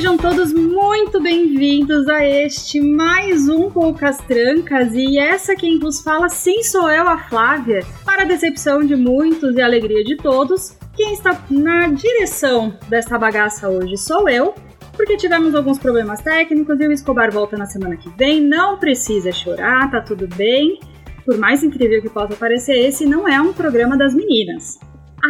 Sejam todos muito bem-vindos a este mais um Poucas Trancas e essa quem vos fala sim sou eu, a Flávia. Para a decepção de muitos e alegria de todos, quem está na direção desta bagaça hoje sou eu, porque tivemos alguns problemas técnicos e o Escobar volta na semana que vem. Não precisa chorar, tá tudo bem. Por mais incrível que possa parecer, esse não é um programa das meninas.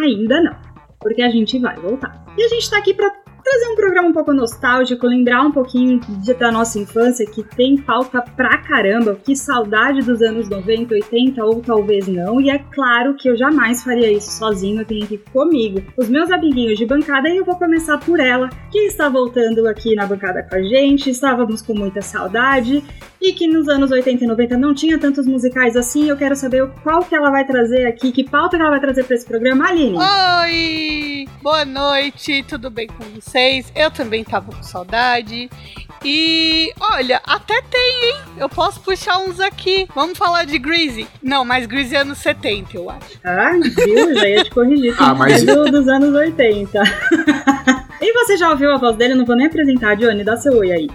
Ainda não, porque a gente vai voltar. E a gente tá aqui para trazer um programa um pouco nostálgico, lembrar um pouquinho de, da nossa infância, que tem pauta pra caramba, que saudade dos anos 90, 80 ou talvez não, e é claro que eu jamais faria isso sozinho, eu tenho aqui comigo os meus amiguinhos de bancada e eu vou começar por ela, que está voltando aqui na bancada com a gente, estávamos com muita saudade, e que nos anos 80 e 90 não tinha tantos musicais assim, eu quero saber qual que ela vai trazer aqui, que pauta que ela vai trazer para esse programa, Aline. Oi! Boa noite, tudo bem com vocês? Eu também tava com saudade. E olha, até tem, hein? Eu posso puxar uns aqui. Vamos falar de Greasy. Não, mas Greasy é anos 70, eu acho. Ah, viu? Já ia te corrigir. Ah, mas- É do, dos anos 80. e você já ouviu a voz dele? Eu não vou nem apresentar, Johnny. Dá seu oi aí.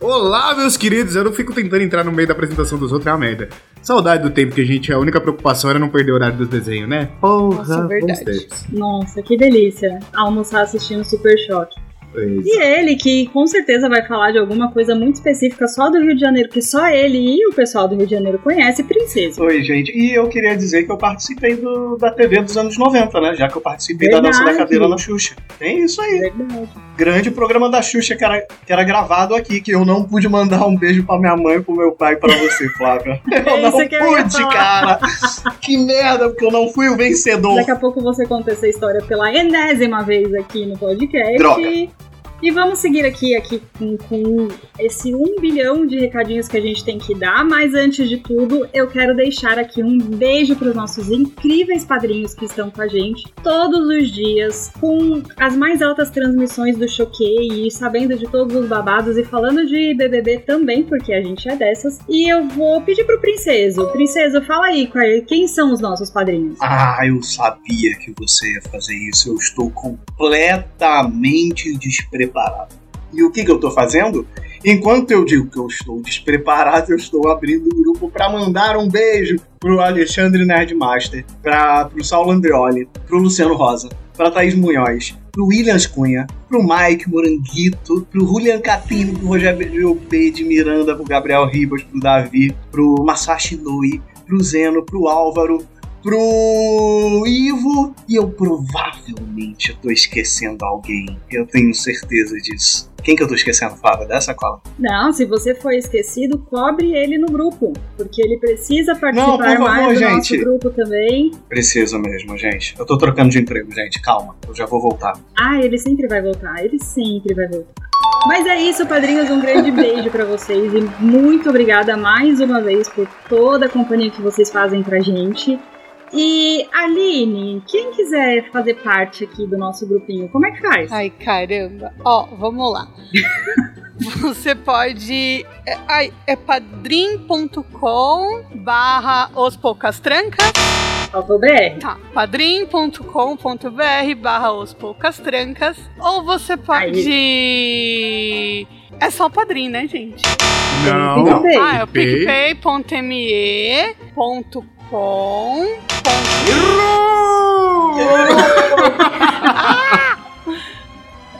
Olá, meus queridos. Eu não fico tentando entrar no meio da apresentação dos outros, é uma merda. Saudade do tempo que a gente, a única preocupação era não perder o horário dos desenhos, né? Porra, Nossa, verdade. Nossa, que delícia. Almoçar assistindo Super Choque. Pois. E ele, que com certeza vai falar de alguma coisa muito específica só do Rio de Janeiro, que só ele e o pessoal do Rio de Janeiro conhece, Princesa. Oi, gente. E eu queria dizer que eu participei do- da TV dos anos 90, né? Já que eu participei da Verdade. dança da cadeira na Xuxa. Tem isso aí. Verdade. Grande programa da Xuxa que era, que era gravado aqui, que eu não pude mandar um beijo pra minha mãe, pro meu pai e pra você, Flávia. Eu É não que eu pude, falar. cara. Que merda, porque eu não fui o vencedor. Daqui a pouco você conta essa história pela enésima vez aqui no podcast. Droga. E vamos seguir aqui, aqui com, com esse um bilhão de recadinhos que a gente tem que dar. Mas antes de tudo, eu quero deixar aqui um beijo para os nossos incríveis padrinhos que estão com a gente todos os dias, com as mais altas transmissões do Choquei e sabendo de todos os babados e falando de BBB também, porque a gente é dessas. E eu vou pedir pro Princeso. Princeso, fala aí, quem são os nossos padrinhos? Ah, eu sabia que você ia fazer isso. Eu estou completamente despreparado. E o que, que eu estou fazendo? Enquanto eu digo que eu estou despreparado, eu estou abrindo o grupo para mandar um beijo pro Alexandre Nerdmaster, para pro Saulo Andreoli, pro Luciano Rosa, pra Thaís Munhoz, pro Williams Cunha, pro Mike Moranguito, pro Julian Catino, pro Rogério P. de Miranda, pro Gabriel Ribas, pro Davi, pro Masashi Noi, pro Zeno, pro Álvaro, pro Ivo e eu provavelmente tô esquecendo alguém. Eu tenho certeza disso. Quem que eu tô esquecendo, Flávia? Dessa cola? Não, se você foi esquecido, cobre ele no grupo, porque ele precisa participar Não, favor, mais do nosso gente. grupo também. Preciso mesmo, gente. Eu tô trocando de emprego, gente. Calma, eu já vou voltar. Ah, ele sempre vai voltar, ele sempre vai voltar. Mas é isso, padrinhos, um grande beijo pra vocês e muito obrigada mais uma vez por toda a companhia que vocês fazem pra gente. E Aline, quem quiser fazer parte aqui do nosso grupinho, como é que faz? Ai, caramba. Ó, vamos lá. Você pode. É, ai, é padrim.com barra os poucas trancas. Tá, padrim.com.br barra os poucas trancas. Ou você pode. É só o padrim, né, gente? Não. Não. Ah, é o PicPay. picpay.me.com.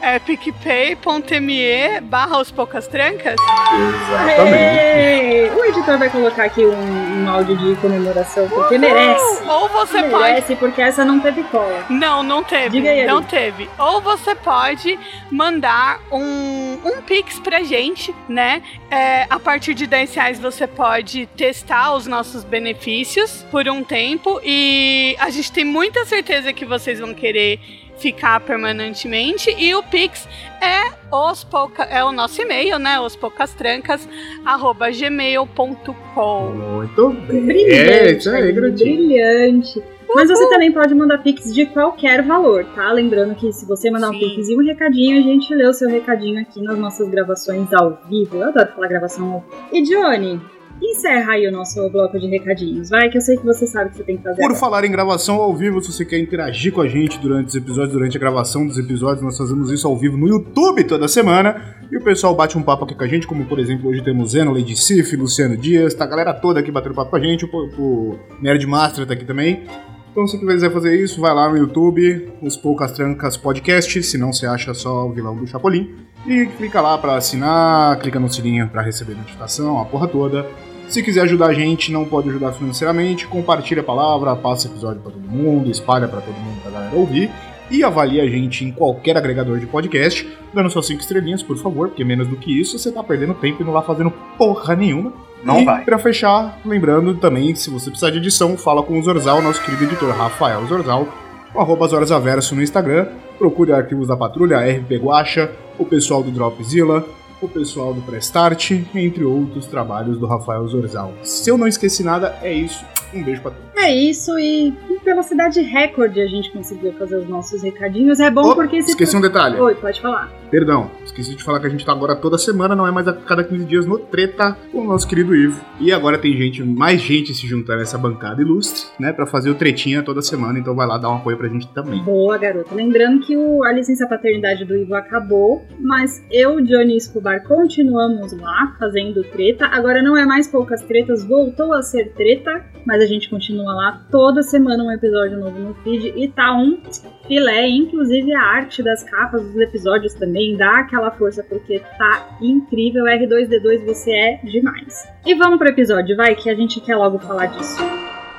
É picpay.me barra os poucas trancas. Exatamente. Ei, O editor vai colocar aqui um, um áudio de comemoração, porque merece. Ou você pode. merece, porque essa não teve cola. Não, não teve. Diga aí, não Ari. teve. Ou você pode mandar um, um Pix pra gente, né? É, a partir de 10 reais você pode testar os nossos benefícios por um tempo. E a gente tem muita certeza que vocês vão querer ficar permanentemente. E o Pix é os pouca, é o nosso e-mail, né? Os poucastrancas, arroba gmail.com. Muito bem. Brilhante, É, isso aí, brilhante. Mas você também pode mandar pix de qualquer valor, tá? Lembrando que se você mandar um Sim. pix e um recadinho, a gente lê o seu recadinho aqui nas nossas gravações ao vivo. Eu adoro falar gravação ao vivo. E Johnny, encerra aí o nosso bloco de recadinhos. Vai, que eu sei que você sabe o que você tem que fazer. Por agora. falar em gravação ao vivo, se você quer interagir com a gente durante os episódios, durante a gravação dos episódios, nós fazemos isso ao vivo no YouTube toda semana. E o pessoal bate um papo aqui com a gente, como por exemplo, hoje temos Zeno, Lady Sif, Luciano Dias, tá a galera toda aqui batendo papo com a gente, o, o Nerd Master tá aqui também. Então, se quiser fazer isso, vai lá no YouTube, os Poucas Trancas Podcast, se não você acha só o vilão do Chapolin. E clica lá pra assinar, clica no sininho pra receber notificação, a porra toda. Se quiser ajudar a gente, não pode ajudar financeiramente, compartilha a palavra, passa o episódio pra todo mundo, espalha pra todo mundo pra galera ouvir. E avalie a gente em qualquer agregador de podcast, dando suas 5 estrelinhas, por favor, porque menos do que isso você tá perdendo tempo e não lá fazendo porra nenhuma. Não e vai. pra fechar, lembrando também, se você precisar de edição, fala com o Zorzal, nosso querido editor Rafael Zorzal, com arroba Zorzaverso no Instagram. Procure arquivos da Patrulha, RP Guacha, o pessoal do Dropzilla, o pessoal do Prestart, entre outros trabalhos do Rafael Zorzal. Se eu não esqueci nada, é isso. Um beijo pra todos. É isso, e velocidade recorde a gente conseguiu fazer os nossos recadinhos. É bom Oh, porque esqueci um detalhe. Oi, pode falar. Perdão, esqueci de falar que a gente tá agora toda semana, não é mais a cada 15 dias no Treta com o nosso querido Ivo. E agora tem gente, mais gente se juntando nessa bancada ilustre, né, pra fazer o tretinha toda semana, então vai lá dar um apoio pra gente também. Boa, garota. Lembrando que o, a licença paternidade do Ivo acabou, mas eu, Johnny Escobar, continuamos lá fazendo treta. Agora não é mais poucas tretas, voltou a ser treta, mas a gente continua lá toda semana um episódio novo no feed e tá um filé, inclusive a arte das capas dos episódios também dá aquela força porque tá incrível. R2D2 você é demais. E vamos pro episódio, vai que a gente quer logo falar disso.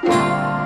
Muito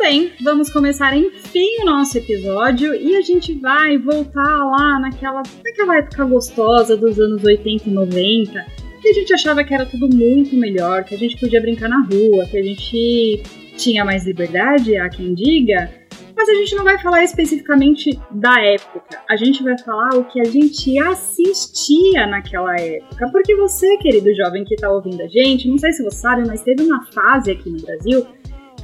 bem, vamos começar enfim o nosso episódio e a gente vai voltar lá naquela, naquela época gostosa dos anos 80 e 90, que a gente achava que era tudo muito melhor, que a gente podia brincar na rua, que a gente tinha mais liberdade, há quem diga, mas a gente não vai falar especificamente da época, a gente vai falar o que a gente assistia naquela época, porque você, querido jovem que tá ouvindo a gente, não sei se você sabe, mas teve uma fase aqui no Brasil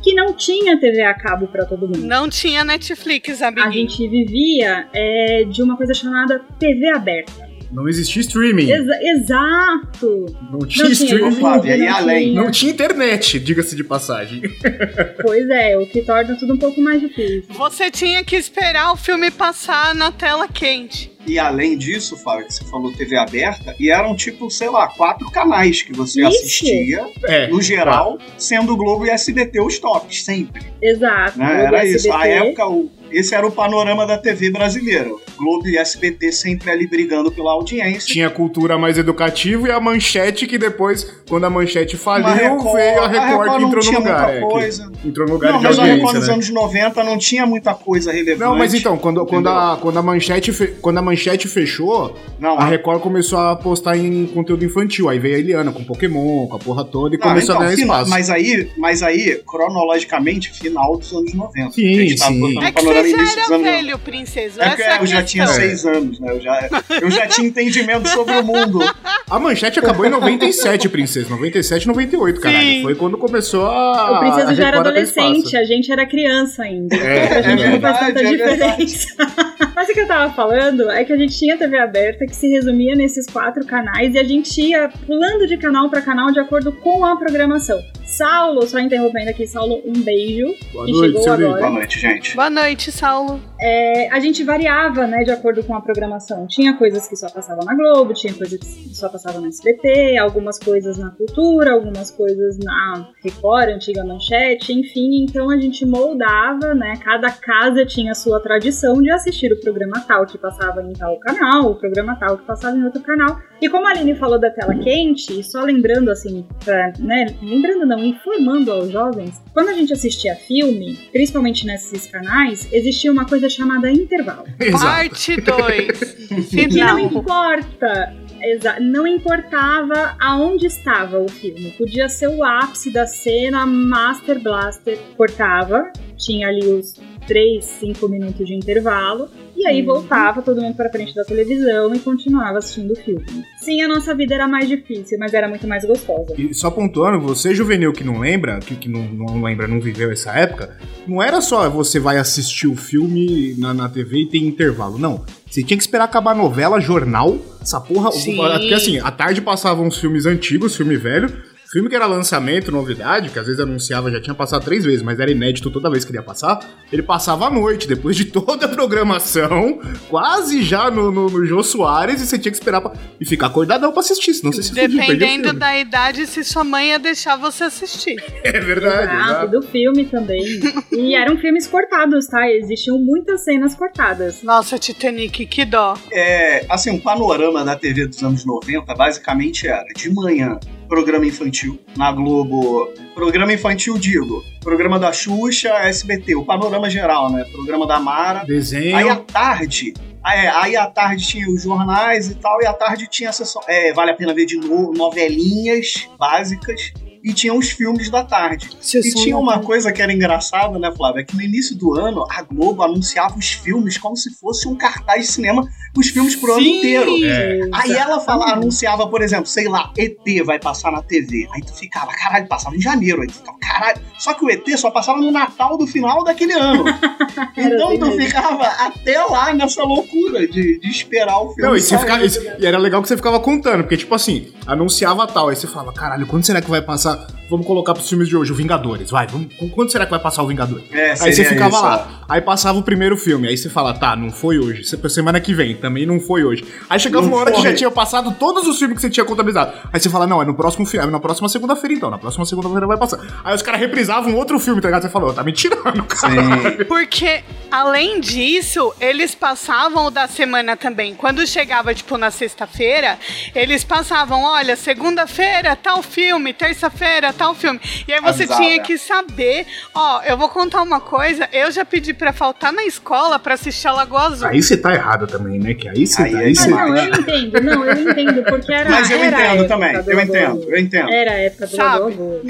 que não tinha TV a cabo para todo mundo. Não tinha Netflix, A amiguinho. gente vivia é, de uma coisa chamada TV aberta. Não existia streaming, Exa- exato! não tinha Não tinha streaming, Flávia, e não além? tinha. não tinha internet, diga-se de passagem. Pois é, o que torna tudo um pouco mais difícil. Você tinha que esperar o filme passar na tela quente. E além disso, Flávia, que você falou TV aberta, e eram tipo, sei lá, quatro canais que você Isso. assistia, É, no geral, sendo o Globo e SBT os tops, sempre. Exato. Né? Era SBT, isso. A época, o- esse era o panorama da TV brasileira. Globo e SBT sempre ali brigando pela audiência. tinha cultura mais educativa e a manchete que depois, quando a manchete faliu, Record- veio a Record, que não entrou no tinha lugar. muita é, que coisa. entrou no lugar Não, de mas a audiência, Record nos né? anos 90 não tinha muita coisa relevante. Não, mas então, quando, quando, a, quando, a manchete fe- quando a manchete fechou, Não, a Record começou a postar em conteúdo infantil. Aí veio a Eliana com Pokémon, com a porra toda e Não, começou então, a ganhar espaço. Mas aí, mas aí, cronologicamente, final dos anos 90. Sim, A sim. botando É o que panorama já início era anos 90. velho, princesa. É é eu já tinha seis anos, né? Eu já, eu já tinha entendimento sobre o mundo. A manchete acabou em 97, princesa. 97, 98, caralho. Sim. Foi quando começou a. O Princesa já era adolescente, a gente era criança ainda. É, a gente é não faz tanta é diferença. Mas o que eu tava falando é que a gente tinha TV aberta que se resumia nesses quatro canais e a gente ia pulando de canal pra canal de acordo com a programação. Saulo, só interrompendo aqui, Saulo, um beijo. Boa que noite, chegou agora. Boa noite, gente. Boa noite, Saulo. É, a gente variava, né, de acordo com a programação. Tinha coisas que só passavam na Globo, tinha coisas que só passavam no SBT, algumas coisas na Cultura, algumas coisas na Record, antiga Manchete, enfim. Então a gente moldava, né, cada casa tinha a sua tradição de assistir o programa tal que passava em tal canal, o programa tal que passava em outro canal. E como a Aline falou da tela quente, só lembrando assim, pra, né, lembrando não, informando aos jovens, quando a gente assistia filme, principalmente nesses canais, existia uma coisa chamada intervalo. Exato. Parte 2. Que não importa Exa não importava aonde estava o filme. Podia ser o ápice da cena, Master Blaster cortava, tinha ali os 3, 5 minutos de intervalo, e aí voltava todo mundo para frente da televisão e continuava assistindo o filme. Sim, a nossa vida era mais difícil, mas era muito mais gostosa. E só pontuando, você juvenil que não lembra, que, que não, não lembra, não viveu essa época, não era só você vai assistir o filme na, na TV e tem intervalo, não. Você tinha que esperar acabar a novela, jornal, essa porra. Sim. Porque assim, à tarde passavam os filmes antigos, filme velho. Filme que era lançamento, novidade, que às vezes anunciava, já tinha passado três vezes, mas era inédito toda vez que ele ia passar. Ele passava à noite, depois de toda a programação, quase já no, no, no Jô Soares, e você tinha que esperar pra, e ficar acordadão pra assistir, senão você se Dependendo da idade, se sua mãe ia deixar você assistir. É verdade, Exato, exato. do filme também. e eram filmes cortados, tá? Existiam muitas cenas cortadas. Nossa, Titanic, que dó. É, assim, um panorama da TV dos anos 90 basicamente era de manhã, programa infantil. Na Globo, programa infantil, digo. Programa da Xuxa, SBT, o panorama geral, né? Programa da Mara. Desenho. Aí à tarde. é, aí à tarde tinha os jornais e tal, e à tarde tinha a sessão. É, vale a pena ver de novo, novelinhas básicas. E tinha os filmes da tarde. E tinha uma coisa que era engraçada, né, Flávia? Que no início do ano a Globo anunciava os filmes como se fosse um cartaz de cinema, os filmes pro ano Sim. inteiro. É. Aí ela fala, anunciava, por exemplo, sei lá, ET vai passar na TV. Aí tu ficava, caralho, passava em janeiro. Aí tu ficava, caralho. Só que o ET só passava no Natal do final daquele ano. então tu ficava até lá nessa loucura de, de esperar o filme. Não, e, você sair. ficava, e- e era legal que você ficava contando, porque, tipo assim, anunciava tal, aí você falava, caralho, quando será que vai passar? Vamos colocar pros filmes de hoje, o Vingadores, vai, vamos, quando será que vai passar o Vingadores? É, Aí você ficava isso, lá, aí passava o primeiro filme, aí você fala, tá, não foi hoje, se- semana que vem, também não foi hoje. Aí chegava Não uma hora que foi. já tinha passado todos os filmes que você tinha contabilizado. Aí você fala, não, é no próximo filme, é na próxima segunda-feira então, na próxima segunda-feira vai passar. Aí os caras reprisavam outro filme, tá ligado? Você falou, tá me tirando, cara. Sim. Porque, além disso, eles passavam o da semana também. Quando chegava, tipo, na sexta-feira, eles passavam, olha, segunda-feira, tal filme, terça-feira, tal filme. E aí você tinha que saber, ó, eu vou contar uma coisa, eu já pedi pra faltar na escola pra assistir a Lagoa Azul. Aí você tá errado também, né? Que aí você Aí tá. Aí Ah, você... não, eu entendo, não, eu entendo, porque era. Mas eu era entendo também, eu entendo, eu entendo. Era a época do Sabe? Lagoa.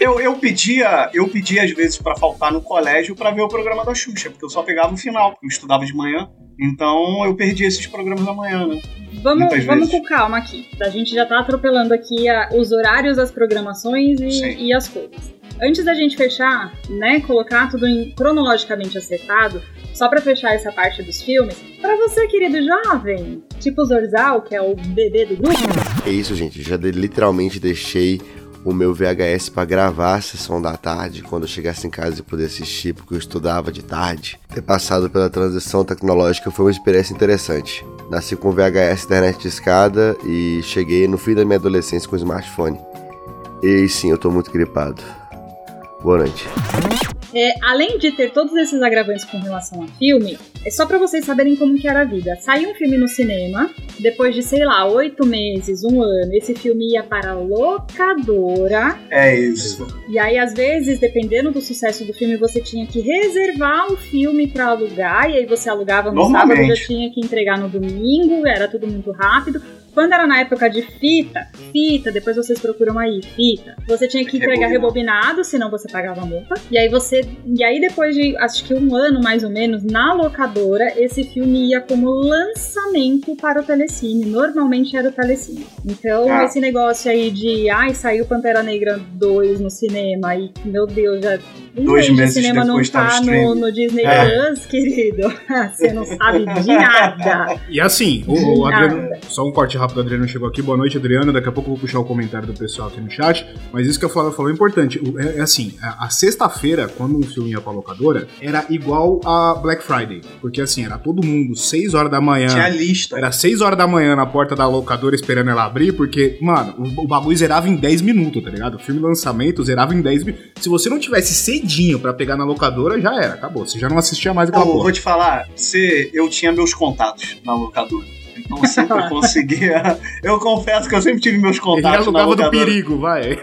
Eu, eu pedia, eu pedia às vezes pra faltar no colégio pra ver o programa da Xuxa, porque eu só pegava o final, porque eu estudava de manhã. Então eu perdi esses programas da manhã, né? Vamos, vamos com calma aqui. A gente já tá atropelando aqui a- os horários das programações e, e as coisas. Antes da gente fechar, né, colocar tudo em- cronologicamente acertado, só pra fechar essa parte dos filmes, pra você, querido jovem, tipo o Zorzal, que é o bebê do grupo, É isso, gente. Já de- literalmente deixei o meu VHS pra gravar a sessão da tarde, quando eu chegasse em casa e poder assistir, porque eu estudava de tarde. Ter passado pela transição tecnológica foi uma experiência interessante. Nasci com VHS, internet de escada e cheguei no fim da minha adolescência com smartphone. E sim, eu tô muito gripado. Boa noite. É, além de ter todos esses agravantes com relação ao filme, é só pra vocês saberem como que era a vida. Saiu um filme no cinema, depois de, sei lá, oito meses, um ano, esse filme ia para a locadora. É isso. E aí, às vezes, dependendo do sucesso do filme, você tinha que reservar o filme pra alugar. E aí você alugava no sábado, já tinha que entregar no domingo, era tudo muito rápido. Quando era na época de fita, fita, depois vocês procuram aí, fita, você tinha que entregar Rebobinar. rebobinado, senão você pagava a multa. E aí você. E aí, depois de acho que um ano mais ou menos, na locadora, esse filme ia como lançamento para o Telecine. Normalmente era o Telecine. Então, Ah. esse negócio aí de ai, saiu Pantera Negra 2 no cinema e, meu Deus, já. Um Dois mês de meses cinema não depois tava tá no, no Disney É. Plus, querido. Você não sabe de nada. E assim, o, o. Adriano, só um corte rápido, o Adriano chegou aqui. Boa noite, Adriano. Daqui a pouco eu vou puxar o comentário do pessoal aqui no chat. Mas isso que a Flávia falou é importante. É, é assim, a, a sexta-feira, quando um filme ia pra locadora, era igual a Black Friday. Porque assim, era todo mundo, 6 horas da manhã. Tinha lista. Era 6 horas da manhã na porta da locadora esperando ela abrir, porque, mano, o, o bagulho zerava em 10 minutos, tá ligado? O filme lançamento zerava em 10 minutos. Se você não tivesse cedinho pra pegar na locadora, já era, acabou. Você já não assistia mais aquela porra. vou te falar, você, eu tinha meus contatos na locadora. Então sempre conseguia. Eu confesso que eu sempre tive meus Ele contatos na alugava do perigo, vai.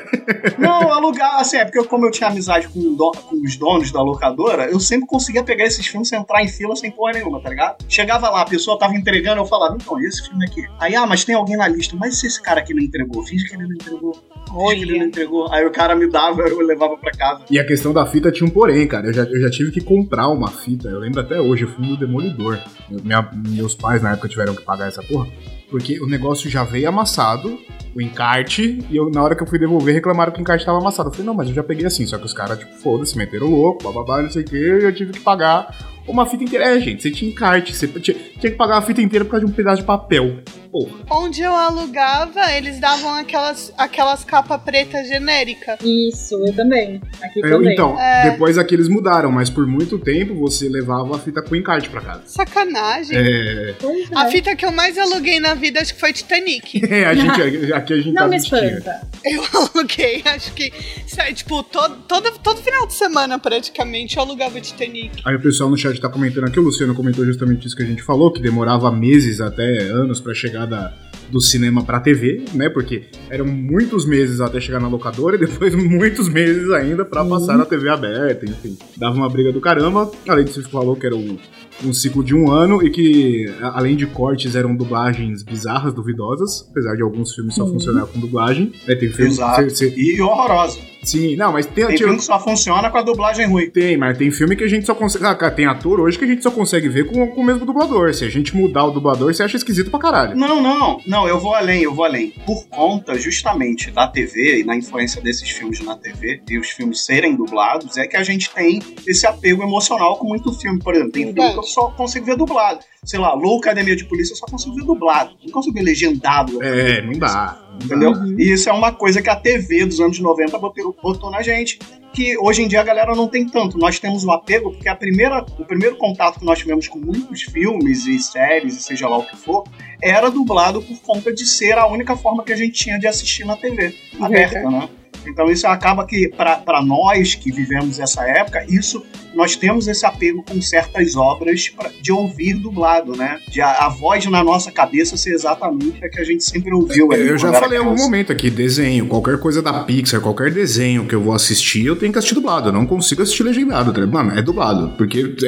Não, alugar, assim, é porque eu- como eu tinha amizade com, do- com os donos da locadora, eu sempre conseguia pegar esses filmes sem entrar em fila sem porra nenhuma, tá ligado? Chegava lá, a pessoa tava entregando, eu falava, então, e esse filme aqui? Aí, ah, mas tem alguém na lista, mas se esse cara aqui não entregou? Finge que ele não entregou. Finge que ele não entregou. Aí o cara me dava, eu levava pra casa. E a questão da fita tinha um porém, cara. Eu já, eu já tive que comprar uma fita. Eu lembro até hoje, o filme do Demolidor. Eu- minha- meus pais na época tiveram que pagar essa porra. Porque o negócio já veio amassado, o encarte, e eu, na hora que eu fui devolver, reclamaram que o encarte tava amassado. Eu falei, não, mas eu já peguei assim. Só que os caras, tipo, foda-se, meteram louco, bababá, não sei o que, e eu tive que pagar uma fita inteira. É, gente, você tinha encarte, você tinha, tinha que pagar a fita inteira por causa de um pedaço de papel. Porra. Onde eu alugava, eles davam aquelas, aquelas capas preta genérica. Isso, eu também. Aqui Eu- também. então, É. depois aqui eles mudaram, mas por muito tempo você levava a fita com encarte pra casa. Sacanagem. É, é. A fita que eu mais aluguei na vida acho que foi Titanic. É, a gente, aqui a gente Não tá me espanta. Eu aluguei, acho que. sabe, Tipo, todo, todo, todo final de semana praticamente eu alugava Titanic. Aí o pessoal no chat tá comentando aqui, o Luciano comentou justamente isso que a gente falou, que demorava meses até anos pra chegar da, do cinema pra TV, né? Porque eram muitos meses até chegar na locadora e depois muitos meses ainda pra passar na TV aberta, enfim. Dava uma briga do caramba. Além disso, falou que era um, um ciclo de um ano e que, além de cortes, eram dublagens bizarras, duvidosas, apesar de alguns filmes só funcionar com dublagem. É, tem Exato. E horrorosa. Sim, não, mas tem, Tem tinha- filme que só funciona com a dublagem ruim. tem, mas tem filme que a gente só consegue. Ah, cara, tem ator hoje que a gente só consegue ver com, com o mesmo dublador. Se a gente mudar o dublador, você acha esquisito pra caralho. Não, não, não, eu vou além, eu vou além. Por conta justamente da TV e na influência desses filmes na TV e os filmes serem dublados, é que a gente tem esse apego emocional com muito filme. Por exemplo, tem filme que eu só consigo ver dublado. Sei lá, Low Academia de Polícia eu só consigo ver dublado. Não consigo ver legendado. É, não dá. Entendeu? Uhum. E isso é uma coisa que a TV dos anos 90 botou, botou na gente. Que hoje em dia a galera não tem tanto. Nós temos o apego, porque a primeira, o primeiro contato que nós tivemos com muitos filmes e séries, e seja lá o que for, era dublado por conta de ser a única forma que a gente tinha de assistir na TV aberta, né? Então isso acaba que, para nós que vivemos essa época, isso nós temos esse apego com certas obras pra- de ouvir dublado, né? De a, a voz na nossa cabeça ser exatamente a que a gente sempre ouviu. ali Eu já falei em algum momento aqui, desenho, qualquer coisa da Pixar, qualquer desenho que eu vou assistir, eu tenho que assistir dublado. Eu não consigo assistir legendado, tá? Mano, é dublado. Porque é,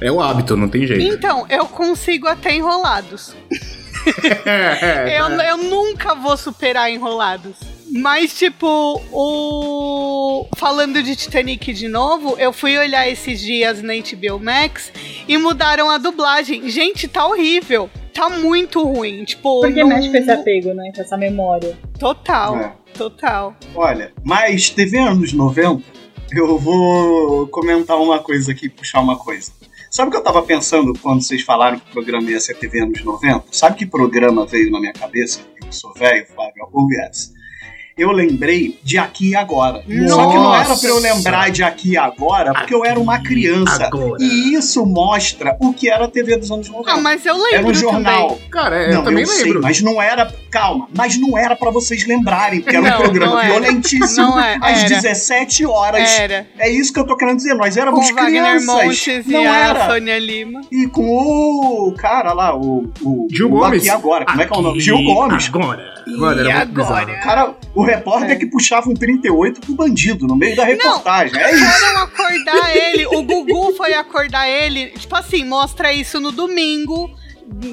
é, é o hábito, não tem jeito. Então, eu consigo até enrolados. É, Eu, eu nunca vou superar enrolados. Mas, tipo, o. Falando de Titanic de novo, eu fui olhar esses dias na HBO Max e mudaram a dublagem. Gente, tá horrível. Tá muito ruim. Tipo, Porque não- mexe com esse apego, né? Com essa memória. Total, É. total. Olha, mas TV anos 90, eu vou comentar uma coisa aqui, puxar uma coisa. Sabe o que eu tava pensando quando vocês falaram que o programa ia ser TV anos 90? Sabe que programa veio na minha cabeça? Eu sou velho, Flávio, ouve essa. Eu lembrei de Aqui e Agora. Só que não era pra eu lembrar de Aqui e Agora, porque eu era uma criança. Agora. E isso mostra o que era a TV dos anos 90. Ah, mas eu lembro era um jornal. também. Cara, eu não, também eu lembro. sei, mas não era. Calma, mas não era pra vocês lembrarem, porque era Não, um programa era. violentíssimo. Não é, às era. 17 horas. Era. É isso que eu tô querendo dizer. Nós Com éramos Wagner crianças. Montes não e a era. Sônia Lima. E com o cara lá, o. o Gil o Gomes. Aqui agora. Como é que é o nome? Aqui, Gil Gomes. Agora. Mano, era E muito agora? bizarro. Cara, o repórter É. que puxava um 38 pro bandido no meio da reportagem. é isso. Foram acordar ele, o Gugu foi acordar ele, tipo assim, mostra isso no domingo,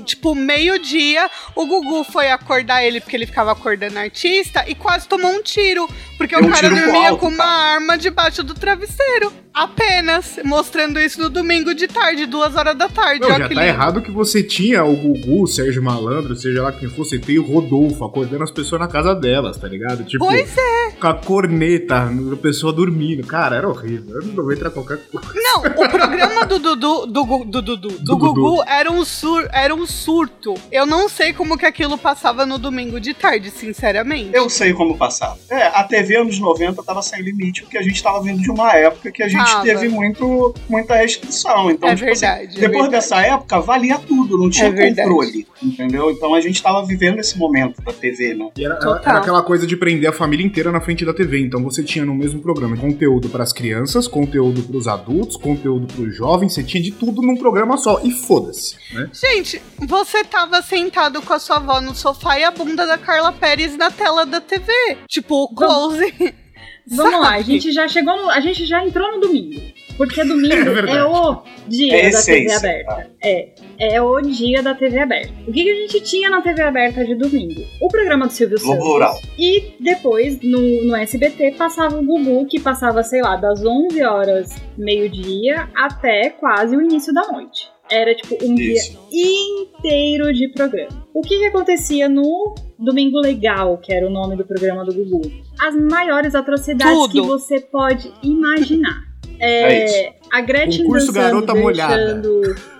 tipo, meio-dia, o Gugu foi acordar ele porque ele ficava acordando artista e quase tomou um tiro, porque Deu o cara dormia alto, com uma cara. arma debaixo do travesseiro. Apenas, mostrando isso no domingo de tarde, duas horas da tarde. Não, já tá lindo. errado que você tinha o Gugu, o Sérgio Malandro, seja lá quem você tem o Rodolfo acordando as pessoas na casa delas, tá ligado? Tipo, Pois é. com a corneta, a pessoa dormindo. Cara, era horrível. Eu não vou entrar qualquer coisa. Não, o programa do Dudu, do, Gu- do, Dudu, do, Do Gugu Dudu. era um, sur, era um surto. Eu não sei como que aquilo passava no domingo de tarde, sinceramente. Eu sei como passar. É, a TV anos 90 tava sem limite, porque a gente tava vindo de uma época que a gente Tava. teve muito, muita restrição. Então, é tipo assim, verdade. é Depois verdade. dessa época, valia tudo, não tinha É controle, entendeu? Então a gente tava vivendo esse momento da TV, né? E era, Total. era aquela coisa de prender a família inteira na frente da TV. Então você tinha no mesmo programa conteúdo pras crianças, conteúdo pros adultos, conteúdo pros jovens, você tinha de tudo num programa só. E foda-se, né? Gente, Gente, você tava sentado com a sua avó no sofá e a bunda da Carla Pérez na tela da TV. Tipo, o close. Vamos lá, a gente já chegou no, A gente já entrou no domingo. Porque domingo É é, o dia É da TV aberta. É. É o dia da TV aberta. O que, que a gente tinha na TV aberta de domingo? O programa do Silvio Globo Santos. Rural. E depois, no, no SBT, passava o Gugu, que passava, sei lá, das 11 horas, meio-dia, até quase o início da noite. Era tipo um dia Isso. inteiro de programa. O que, que acontecia no Domingo Legal, que era o nome do programa do Gugu? As maiores atrocidades Tudo. que você pode imaginar. É É, a Gretchen Concurso dançando, Garota Molhada.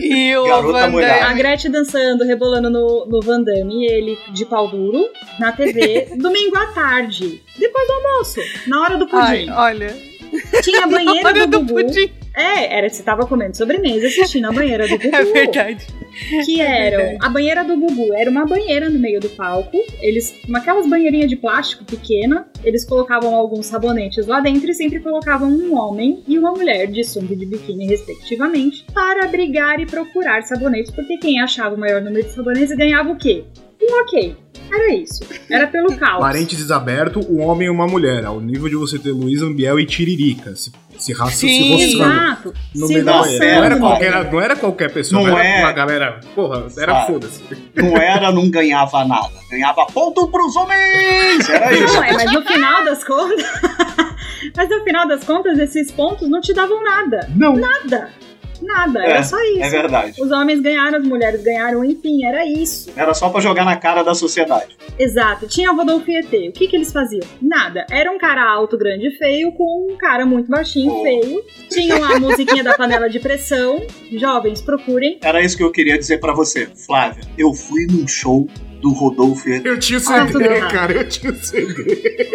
E o Garota Van a. Gretchen dançando, rebolando no, no Van Damme, e ele de pau duro, na TV, domingo à tarde, depois do almoço, na hora do pudim. Ai, olha. Tinha a banheira Hora do, do Gugu. pudim. É, era você tava comendo sobremesa assistindo a banheira do Gugu. É verdade. Que É eram. verdade. A banheira do Gugu era uma banheira no meio do palco. Eles. uma- Aquelas banheirinhas de plástico pequena. Eles colocavam alguns sabonetes lá dentro e sempre colocavam um homem e uma mulher de sunga e de biquíni, respectivamente, para brigar e procurar sabonetes, porque quem achava o maior número de sabonetes ganhava o quê? Um ok. Era isso. Era pelo caos. Parênteses aberto, um homem e uma mulher, ao nível de você ter Luiz Ambiel e Tiririca. Se, se raça se Sim. roçando no Se meio da roçando. banheira. Não era, roçando. qualquer, não era qualquer pessoa, Não não, era é. uma galera. Porra, era Ah. foda-se. Não era, não ganhava nada. Ganhava ponto pros homens! Era isso. Não, é, mas no final das contas. mas no final das contas, esses pontos não te davam nada. Não. Nada. Nada. É, Era só isso. É verdade. Os homens ganharam, as mulheres ganharam, enfim, era isso. Era só pra jogar na cara da sociedade. Exato. Tinha o Rodolfo ET. O que, que eles faziam? Nada. Era um cara alto, grande e feio, com um cara muito baixinho, Oh. feio. Tinham a musiquinha da panela de pressão. Jovens, procurem. Era isso que eu queria dizer pra você, Flávia. Eu fui num show do Rodolfo Eu tinha o Ah, CD, errado. cara, eu tinha o CD.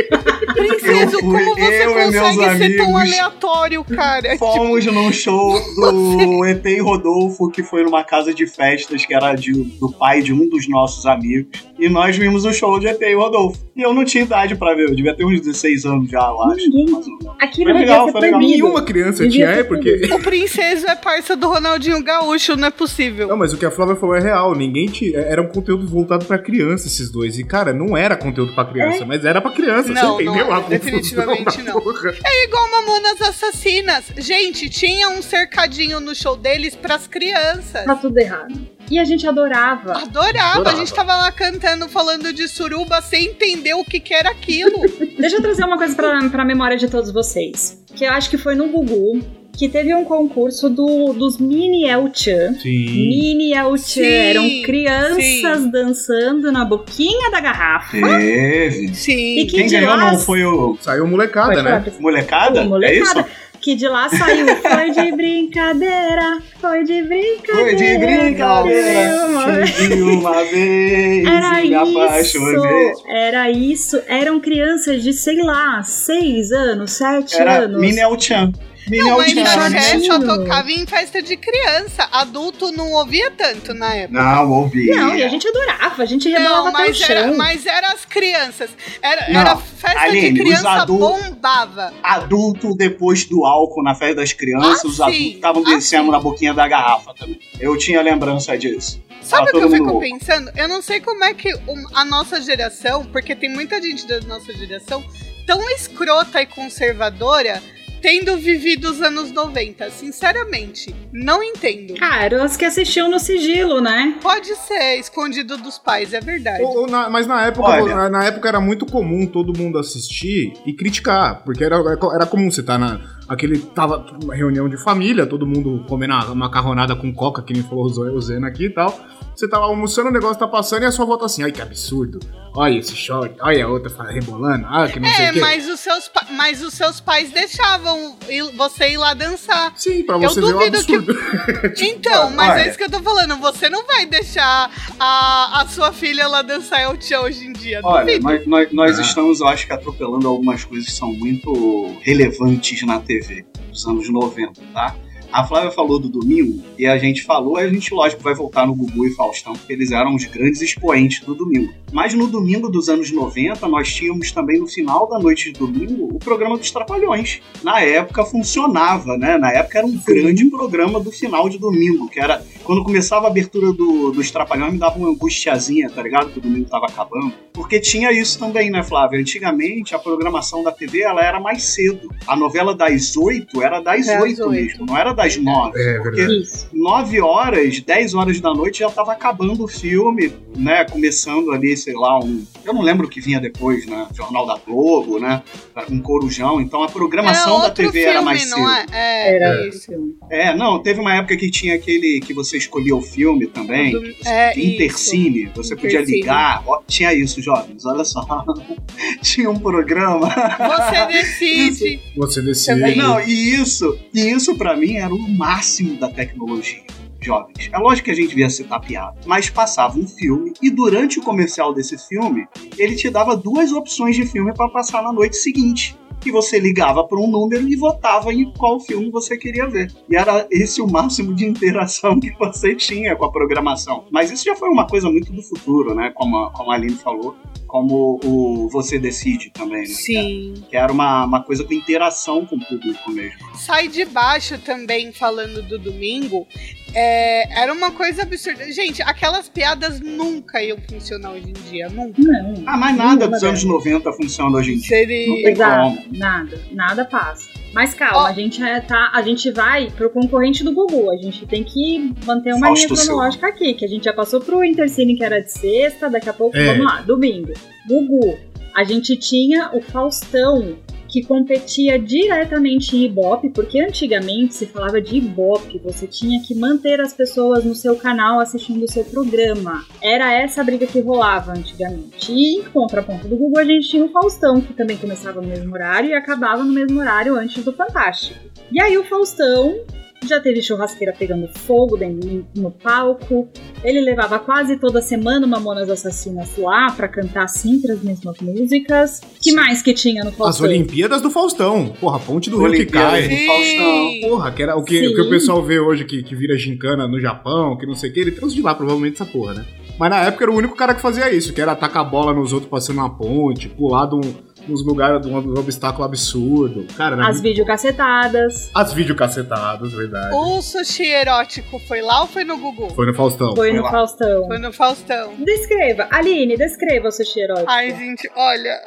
Princesa, Eu fui, como você eu consegue ser tão aleatório, cara? Tipo, Fomos num show do ET e Rodolfo, que foi numa casa de festas que era de- do pai de um dos nossos amigos. E nós vimos o show de ET e Rodolfo. E eu não tinha idade pra ver, eu devia ter uns 16 anos já, eu acho. Ninguém- ou menos. Aquilo Foi legal, foi legal. Nenhuma criança Devia tinha, é porque. O Princeso é parça do Ronaldinho Gaúcho, não é possível. Não, mas o que a Flávia falou é real. Ninguém tinha. Era um conteúdo voltado pra criança, esses dois. E, cara, não era conteúdo pra criança, mas era pra criança. Não, você não entendeu era, a definitivamente não. porra? É igual Mamonas Assassinas. Gente, tinha um cercadinho no show deles pras crianças. Tá tudo errado. E a gente adorava. Adorava. Adorava. A gente tava lá cantando, falando de suruba sem entender o que, que era aquilo. Deixa eu trazer uma coisa pra, pra memória de todos vocês. Que eu acho que foi no Gugu que teve um concurso do, dos Mini El Chan. Sim. Mini El Chan. Sim, Eram crianças sim. dançando na boquinha da garrafa. Teve. Sim. E que Quem ganhou lá- não foi o Saiu molecada, falar, né? Molecada? Molecada. É isso? Que de lá saiu. Foi de brincadeira. Foi de brincadeira. Foi de brincadeira. De uma vez Era me apaixonei. isso, era isso. Eram crianças de, sei lá, seis anos, sete Era anos. Minel Chan. Não, mas Chan. axé só tocava em festa de criança. Adulto não ouvia tanto na época. Não, ouvi. Não, e a gente adorava, a gente rebolava Não, até o mas era, chão. mas era as crianças. Era, Não, era festa Aline, de criança adultos- bombava. Adulto, depois do álcool na festa das crianças, Ah, os sim. adultos estavam Ah, descendo sim. na boquinha da garrafa também. Eu tinha lembrança disso. Sabe o que eu fico mundo- pensando? Eu não sei como é que a nossa geração, porque tem muita gente da nossa geração tão escrota e conservadora, tendo vivido os anos 90. Sinceramente, não entendo. Cara, elas que assistiam no sigilo, né? Pode ser escondido dos pais, é verdade. Ou- ou na- mas na época, na, na época era muito comum todo mundo assistir e criticar, porque era, era comum você estar na aquele tava uma reunião de família, todo mundo comendo uma macarronada com coca, que nem falou o Zeno aqui e tal. Você tava almoçando, o negócio tá passando e a sua avó tá assim, ai que absurdo. Olha esse short, olha a outra rebolando, ah, que não sei É, o quê. mas os, seus mas os seus pais deixavam você ir lá dançar. Sim, pra Eu você ver o duvido que- absurdo. Então, mas olha. é isso que eu tô falando. Você não vai deixar a, a sua filha lá dançar El Chan hoje em dia. Olha, duvido. nós, nós, nós Ah. estamos, eu acho que, atropelando algumas coisas que são muito relevantes na TV dos anos 90, tá? A Flávia falou do domingo e a gente falou, a gente, lógico, vai voltar no Gugu e Faustão, porque eles eram os grandes expoentes do domingo. Mas no domingo dos anos 90, nós tínhamos também no final da noite de domingo o programa dos Trapalhões. Na época funcionava, né? Na época era um grande programa do final de domingo, que era quando começava a abertura do, dos Trapalhões, me dava uma angustiazinha, tá ligado? Que o domingo tava acabando. Porque tinha isso também, né, Flávia? Antigamente a programação da TV ela era mais cedo. A novela das oito era das É, oito oito. mesmo, não era das nove. É, porque verdade. Isso. 9 horas, 10 horas da noite já tava acabando o filme, né? Começando ali, sei lá, um. Eu não lembro o que vinha depois, né? Jornal da Globo, né? Um corujão. Então a programação Era da TV era filme, mais cedo. não é? É, Era isso. filme. É, não, teve uma época que tinha aquele que você escolhia o filme também. Do- é, Intercine, você podia Intercine. ligar. Ó, tinha isso, jovens, olha só. tinha um programa. Você decide. Você decide. Não, e isso, e isso para mim era o máximo da tecnologia. Jovens. É lógico que a gente via ser tapeado, mas passava um filme e durante o comercial desse filme, ele te dava duas opções de filme para passar na noite seguinte. E você ligava para um número e votava em qual filme você queria ver. E era esse o máximo de interação que você tinha com a programação. Mas isso já foi uma coisa muito do futuro, né? Como a, como a Aline falou. Como o Você Decide também, né? Sim. Que era uma, uma coisa com interação com o público mesmo. Sai de baixo também, falando do domingo. é, era uma coisa absurda. Gente, aquelas piadas nunca iam funcionar hoje em dia. Nunca. Não. Ah, mas nada dos anos 90 funciona hoje em dia. Não Seria. tem Exato, como. nada, nada passa. Mas calma, Ó. a gente é, tá, a gente vai pro concorrente do Gugu. A gente tem que manter uma Fausto linha cronológica aqui, que a gente já passou pro Intercine que era de sexta, daqui a pouco, É. vamos lá, domingo. Gugu. A gente tinha o Faustão, que competia diretamente em Ibope, porque antigamente se falava de Ibope, você tinha que manter as pessoas no seu canal assistindo o seu programa. Era essa a briga que rolava antigamente. E em contraponto do Google, a gente tinha o Faustão, que também começava no mesmo horário e acabava no mesmo horário antes do Fantástico. E aí o Faustão já teve churrasqueira pegando fogo dentro- no palco. Ele levava quase toda semana Mamonas Assassinas lá pra cantar sempre as mesmas músicas. que mais que tinha no As Faustão? Olimpíadas do Faustão. Porra, ponte do Rio que Olimpíadas cai. do Faustão. Porra, que era o que, o que o pessoal vê hoje que, que vira gincana no Japão, que não sei o que, ele trouxe de lá provavelmente essa porra, né? Mas na época era o único cara que fazia isso, que era atacar a bola nos outros passando uma ponte, pular de um, nos lugares de um, um obstáculo absurdo. Cara, As muito- videocacetadas. As videocacetadas, verdade. O sushi erótico foi lá ou foi no Gugu? Foi no Faustão. Foi Foi no lá. Faustão. Foi no Faustão. Descreva, Aline, descreva o sushi erótico. Ai, gente, olha.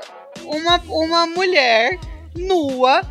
Uma, uma mulher nua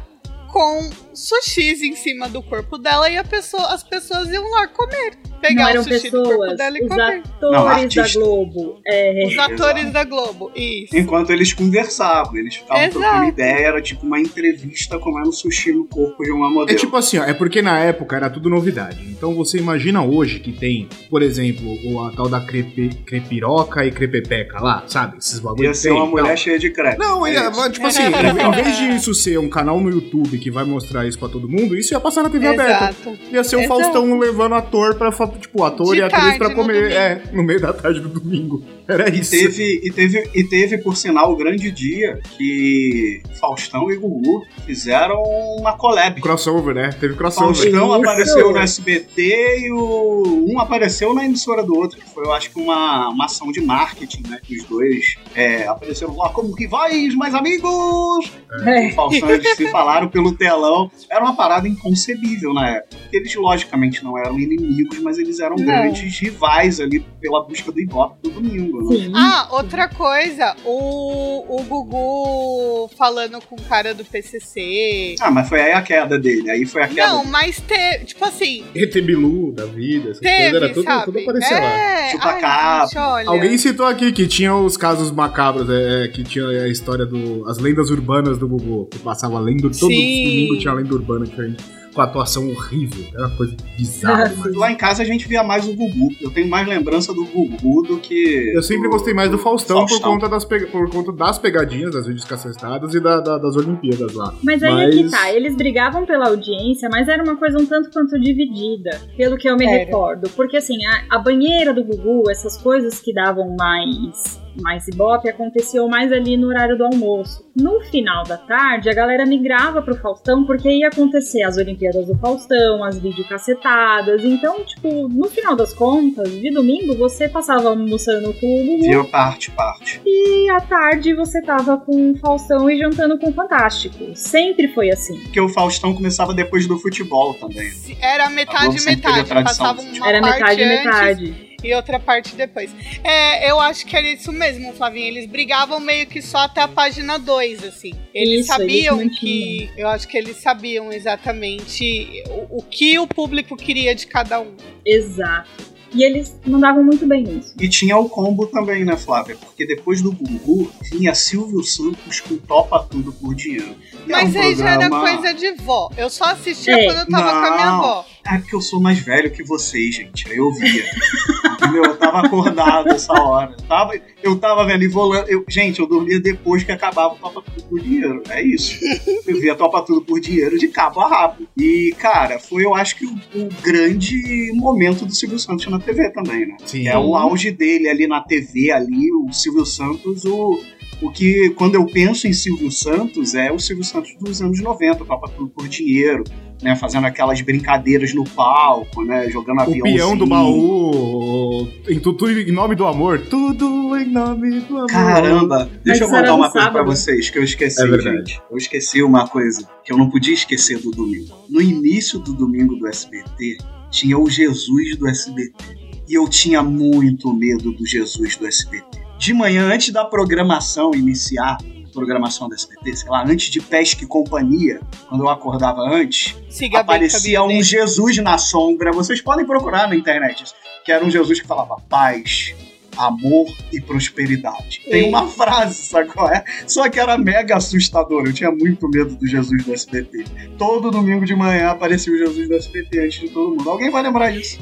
com sushis em cima do corpo dela e a pessoa, as pessoas iam lá comer. Pegar não eram o sushi do corpo pessoas, dela e os atores Não, da. Globo. É, Os atores da Globo, isso. Enquanto eles conversavam, eles ficavam Exato. trocando ideia, era tipo uma entrevista comendo sushi no corpo de uma É modelo. tipo assim, ó, é porque na época era tudo novidade. Então você imagina hoje que tem, por exemplo, o, a tal da crepe, crepiroca e crepepeca lá, sabe? Esses bagulho Ia ser tem uma mulher tal. cheia de crepe. Não, É é, tipo assim, em vez de isso ser um canal no YouTube que vai mostrar isso pra todo mundo, isso ia passar na TV aberta. Exato. Ia ser o Exato. Faustão levando ator pra, tipo, ator De e atriz no comer. domingo. É, no meio da tarde do domingo. Era E isso. teve, e, teve, e teve, por sinal, o grande dia que Faustão e Gugu fizeram uma collab. Crossover, né? Teve crossover. Faustão apareceu no SBT e o um apareceu na emissora do outro. que Foi, eu acho que uma, uma ação de marketing, né? Que os dois é, apareceram lá como rivais, mais amigos! É. O Faustão eles se falaram pelo telão. Era uma parada inconcebível na época. Eles, logicamente, não eram inimigos, mas eles eram Não. grandes rivais ali pela busca do Ibope do domingo. Né? Ah, outra coisa, o, o Gugu falando com o cara do PCC. Ah, mas foi aí a queda dele. Aí foi a queda. Não, mas te, tipo assim, ET Bilu da vida, essas teve, coisas, era tudo, sabe? tudo aparecia lá. é, Chupa ai, capa. gente, olha. Alguém citou aqui que tinha os casos macabros, é, é, que tinha a história do. as lendas urbanas do Gugu, que passava lenda. Todo domingo tinha lenda urbana diferente, com atuação horrível. Era uma coisa bizarra. Demais. Lá em casa a gente via mais o Gugu. Eu tenho mais lembrança do Gugu do que. Eu sempre gostei mais do Faustão, Por, Faustão. conta das pega- por conta das pegadinhas, das vídeos cacetadas e da- da- das Olimpíadas lá. Mas aí é que Mas- tá, eles brigavam pela audiência, mas era uma coisa um tanto quanto dividida, pelo que eu me Era. recordo. Porque assim, a, a banheira do Gugu, essas coisas que davam mais mais Ibope aconteciam mais ali no horário do almoço. No final da tarde, a galera migrava pro Faustão porque ia acontecer as Olimpíadas do Faustão, as videocacetadas. Então, tipo, no final das contas, de domingo você passava almoçando com o Gugu Viu parte, parte. e à tarde você tava com o Faustão e jantando com o Fantástico. Sempre foi assim. Porque o Faustão começava depois do futebol também. Era metade, metade. Passava uma Era parte metade antes metade. E outra parte depois. É, eu acho que era isso mesmo, Flavinho. Eles brigavam meio que só até a página 2, assim. Eles Isso, sabiam eles que. Eu acho que eles sabiam exatamente o, o que o público queria de cada um. Exato. E eles mandavam muito bem nisso. E tinha o combo também, né, Flávia? Porque depois do Gugu vinha Silvio Santos com Topa Tudo por Dinheiro. Mas era um aí já era programa- coisa de vó. Eu só assistia É. quando eu tava com a minha Não. avó. É porque eu sou mais velho que vocês, gente. Aí eu via. Entendeu? Eu tava acordado essa hora. Eu tava, eu tava vendo e volando. Eu, gente, eu dormia depois que acabava o Topa Tudo por Dinheiro. É isso. Eu via Topa Tudo por Dinheiro de cabo a rabo. E, cara, foi, eu acho que o, o grande momento do Silvio Santos na TV também, né? Sim. É o auge dele ali na TV, ali, o Silvio Santos, o. O que, quando eu penso em Silvio Santos, é o Silvio Santos dos anos 90, Topa Tudo por Dinheiro, né? Fazendo aquelas brincadeiras no palco, né? Jogando O aviãozinho. peão do baú, em tudo em nome do amor. Tudo em nome do amor. Caramba, deixa eu isso era contar uma coisa pra vocês que eu esqueci, É verdade. gente. Eu esqueci uma coisa que eu não podia esquecer do domingo. No início do domingo do SBT, tinha o Jesus do SBT. E eu tinha muito medo do Jesus do SBT. De manhã, antes da programação iniciar, programação do SBT, sei lá, antes de Pesca e Companhia, quando eu acordava antes, Siga aparecia um Jesus na sombra. Vocês podem procurar na internet. Que era um Jesus que falava paz, amor e prosperidade. Tem uma frase, sabe qual é? Só que era mega assustador. Eu tinha muito medo do Jesus do SBT. Todo domingo de manhã aparecia o Jesus do SBT antes de todo mundo. Alguém vai lembrar disso?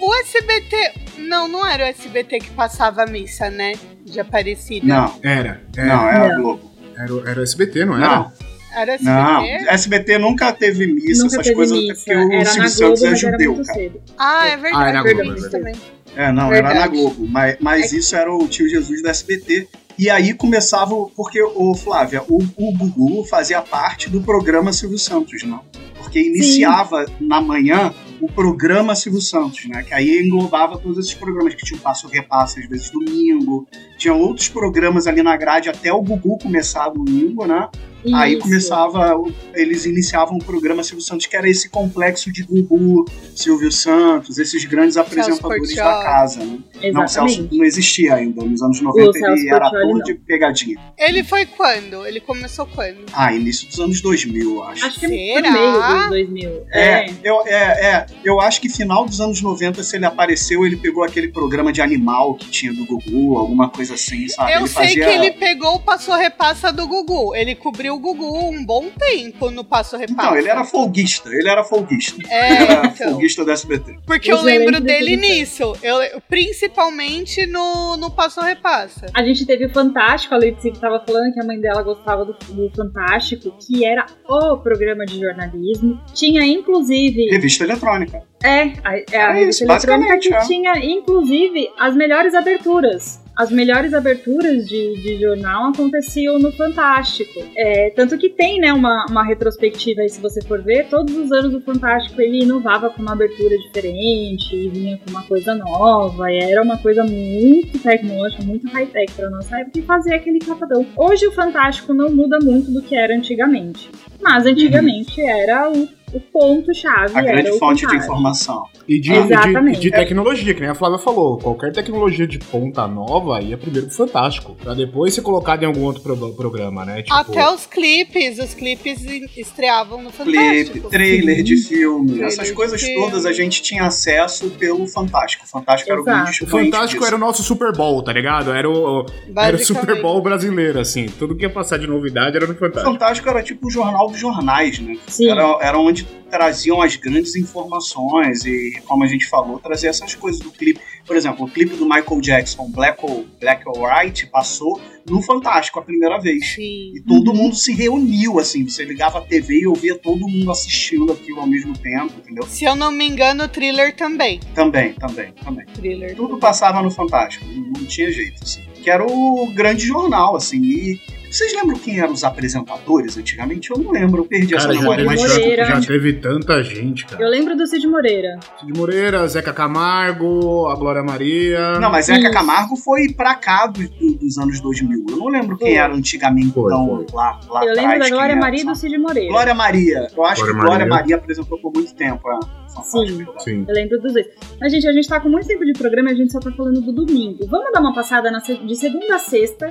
O SBT. Não, não era o SBT que passava a missa, né? De Aparecida. Não, Era. era não, era Não. a Globo. Era, o- era o SBT, não era? Não, Era SBT? não. SBT nunca teve missa, Nunca essas teve coisas, missa. porque o Era Silvio na Santos Globo, é judeu, cara. cedo. Ah, é verdade. Ah, era Globo, é também. É, não, era na Verdade. Globo, mas, mas isso era o tio Jesus do SBT. E aí começava, porque o Flávia, o, o Gugu fazia parte do programa Silvio Santos, não? Porque iniciava na manhã o programa Silvio Santos, né? Que aí englobava todos esses programas, que tinha o Passo Repassa, às vezes domingo, tinha outros programas ali na grade até o Gugu começar domingo, né? Aí Isso. começava, o- eles iniciavam o programa Silvio Santos, que era esse complexo de Gugu, Silvio Santos, esses grandes apresentadores da casa, né? Não, Celso Exatamente. não existia ainda. Nos anos 90 Celso ele era ator de pegadinha. Ele foi quando? Ele começou quando? Ah, início dos anos 2000, eu acho. Acho que é Será? no meio dos 2000. É, eu, é, é, eu acho que final dos anos 90, se ele apareceu, ele pegou aquele programa de animal que tinha do Gugu, alguma coisa assim, sabe? Eu ele sei fazia... que ele pegou o Passo Repassa do Gugu. Ele cobriu o Gugu um bom tempo no Passo Repassa. Não, ele era folguista, ele era folguista. É, Ele era então. folguista do SBT. Porque O eu lembro dele nisso. Eu, principalmente no, no Passo Repassa. A gente teve o Fantástico, a Letícia estava falando que a mãe dela gostava do, do Fantástico, que era o programa de jornalismo. Tinha, inclusive, Revista eletrônica. é, a, é a É revista isso, eletrônica que basicamente, é. tinha, inclusive, as melhores aberturas. As melhores aberturas de, de jornal aconteciam no Fantástico. É, tanto que tem, né, uma, uma retrospectiva aí, se você for ver, todos os anos o Fantástico ele inovava com uma abertura diferente, e vinha com uma coisa nova, e era uma coisa muito tecnológica, muito high-tech pra nossa época, e fazia aquele capadão. Hoje o Fantástico não muda muito do que era antigamente. Mas antigamente era o, o ponto-chave. A era grande o fonte de informação. E de, Exatamente. de, de tecnologia, que nem a Flávia falou. Qualquer tecnologia de ponta nova ia primeiro pro Fantástico. Pra depois ser colocado em algum outro pro- programa, né? Tipo, Até os clipes, os clipes estreavam no Clipe, Fantástico. trailer de filme, Trailer essas coisas filme. todas a gente tinha acesso pelo Fantástico. O Fantástico era o Exato. grande O Fantástico disso. era o nosso Super Bowl, tá ligado? Era o, era o Super. Bowl brasileiro, assim. Tudo que ia passar de novidade era no O Fantástico. Fantástico era tipo o jornal dos jornais, né? Sim. Era, era onde traziam as grandes informações e, como a gente falou, trazia essas coisas do clipe. Por exemplo, o clipe do Michael Jackson, Black or, Black or White, passou no Fantástico a primeira vez. Sim. E todo mundo se reuniu, assim. Você ligava a TV e ouvia todo mundo assistindo aquilo ao mesmo tempo, entendeu? Se eu não me engano, o thriller também. Também, também, também. Thriller. Tudo passava no Fantástico, não, não tinha jeito, assim. que era o grande jornal, assim. E vocês lembram quem eram os apresentadores antigamente? Eu não lembro, eu perdi essa Cara, já, memória. Mas já, já teve tanta gente, cara. Eu lembro do Cid Moreira. Cid Moreira, Zeca Camargo, a Glória Maria. Não, mas Zeca Isso. Camargo foi pra cá do- do- dos anos 2000. Eu não lembro quem Foi. era antigamente, Foi, então, lá, lá eu atrás. lembro da quem Glória era, Maria e do? Cid Moreira. Glória Maria. Eu acho Glória que Glória Maria. Maria apresentou por muito tempo. É. Sim. Sim. Eu lembro dos dois. Mas, gente, a gente tá com muito tempo de programa e a gente só tá falando do domingo. Vamos dar uma passada na se- de segunda a sexta,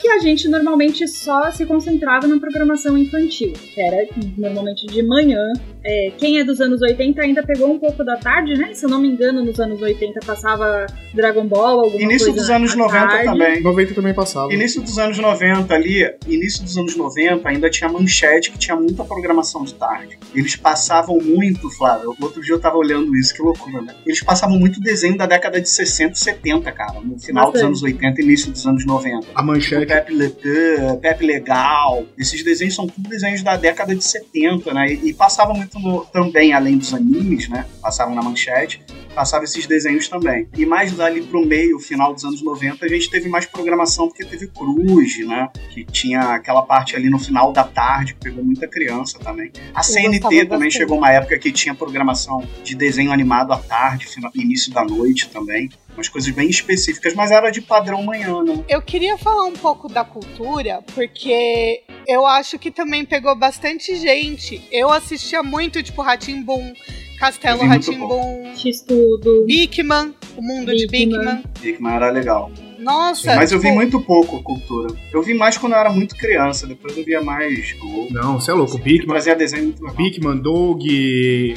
que a gente normalmente só se concentrava na programação infantil, que era normalmente de manhã. É, quem é dos anos 80 ainda pegou um pouco da tarde, né? Se eu não me engano, nos anos 80 passava Dragon Ball, alguma Início coisa dos anos à 90 tarde. também. 90 também passava. Início dos anos 90 ali, início dos anos 90 ainda tinha manchete que tinha muita programação de tarde. Eles passavam muito, Flávio. Outro dia eu tava olhando isso, que loucura, né? Eles passavam muito desenho da década de 60 e 70, cara. No final dos Bastante. anos 80 e início dos anos 90. A manchete. Pepe Le Pew, Pepe Legal. Esses desenhos são tudo desenhos da década de 70, né? E, e passavam muito no- também, além dos animes, né? Passavam na manchete, passavam esses desenhos também. E mais dali pro meio, final dos anos 90, a gente teve mais programação porque teve Cruz, né? Que tinha aquela parte ali no final da tarde, que pegou muita criança também. A CNT também chegou uma época que tinha programação de desenho animado à tarde, início da noite também. Umas coisas bem específicas, mas era de padrão manhã, né? Eu queria falar um pouco da cultura, porque eu acho que também pegou bastante gente. Eu assistia muito, tipo, Ratimbum, Castelo Ratimbum, X-Tudo. Bigman, o mundo de Bigman. Bigman. Bigman era legal. Nossa, Mas eu vi tipo, muito pouco cultura. Eu vi mais quando eu era muito criança, depois eu via mais Globo. Não, você é louco. Bigman, trazia desenho muito legal. Bigman, Doug,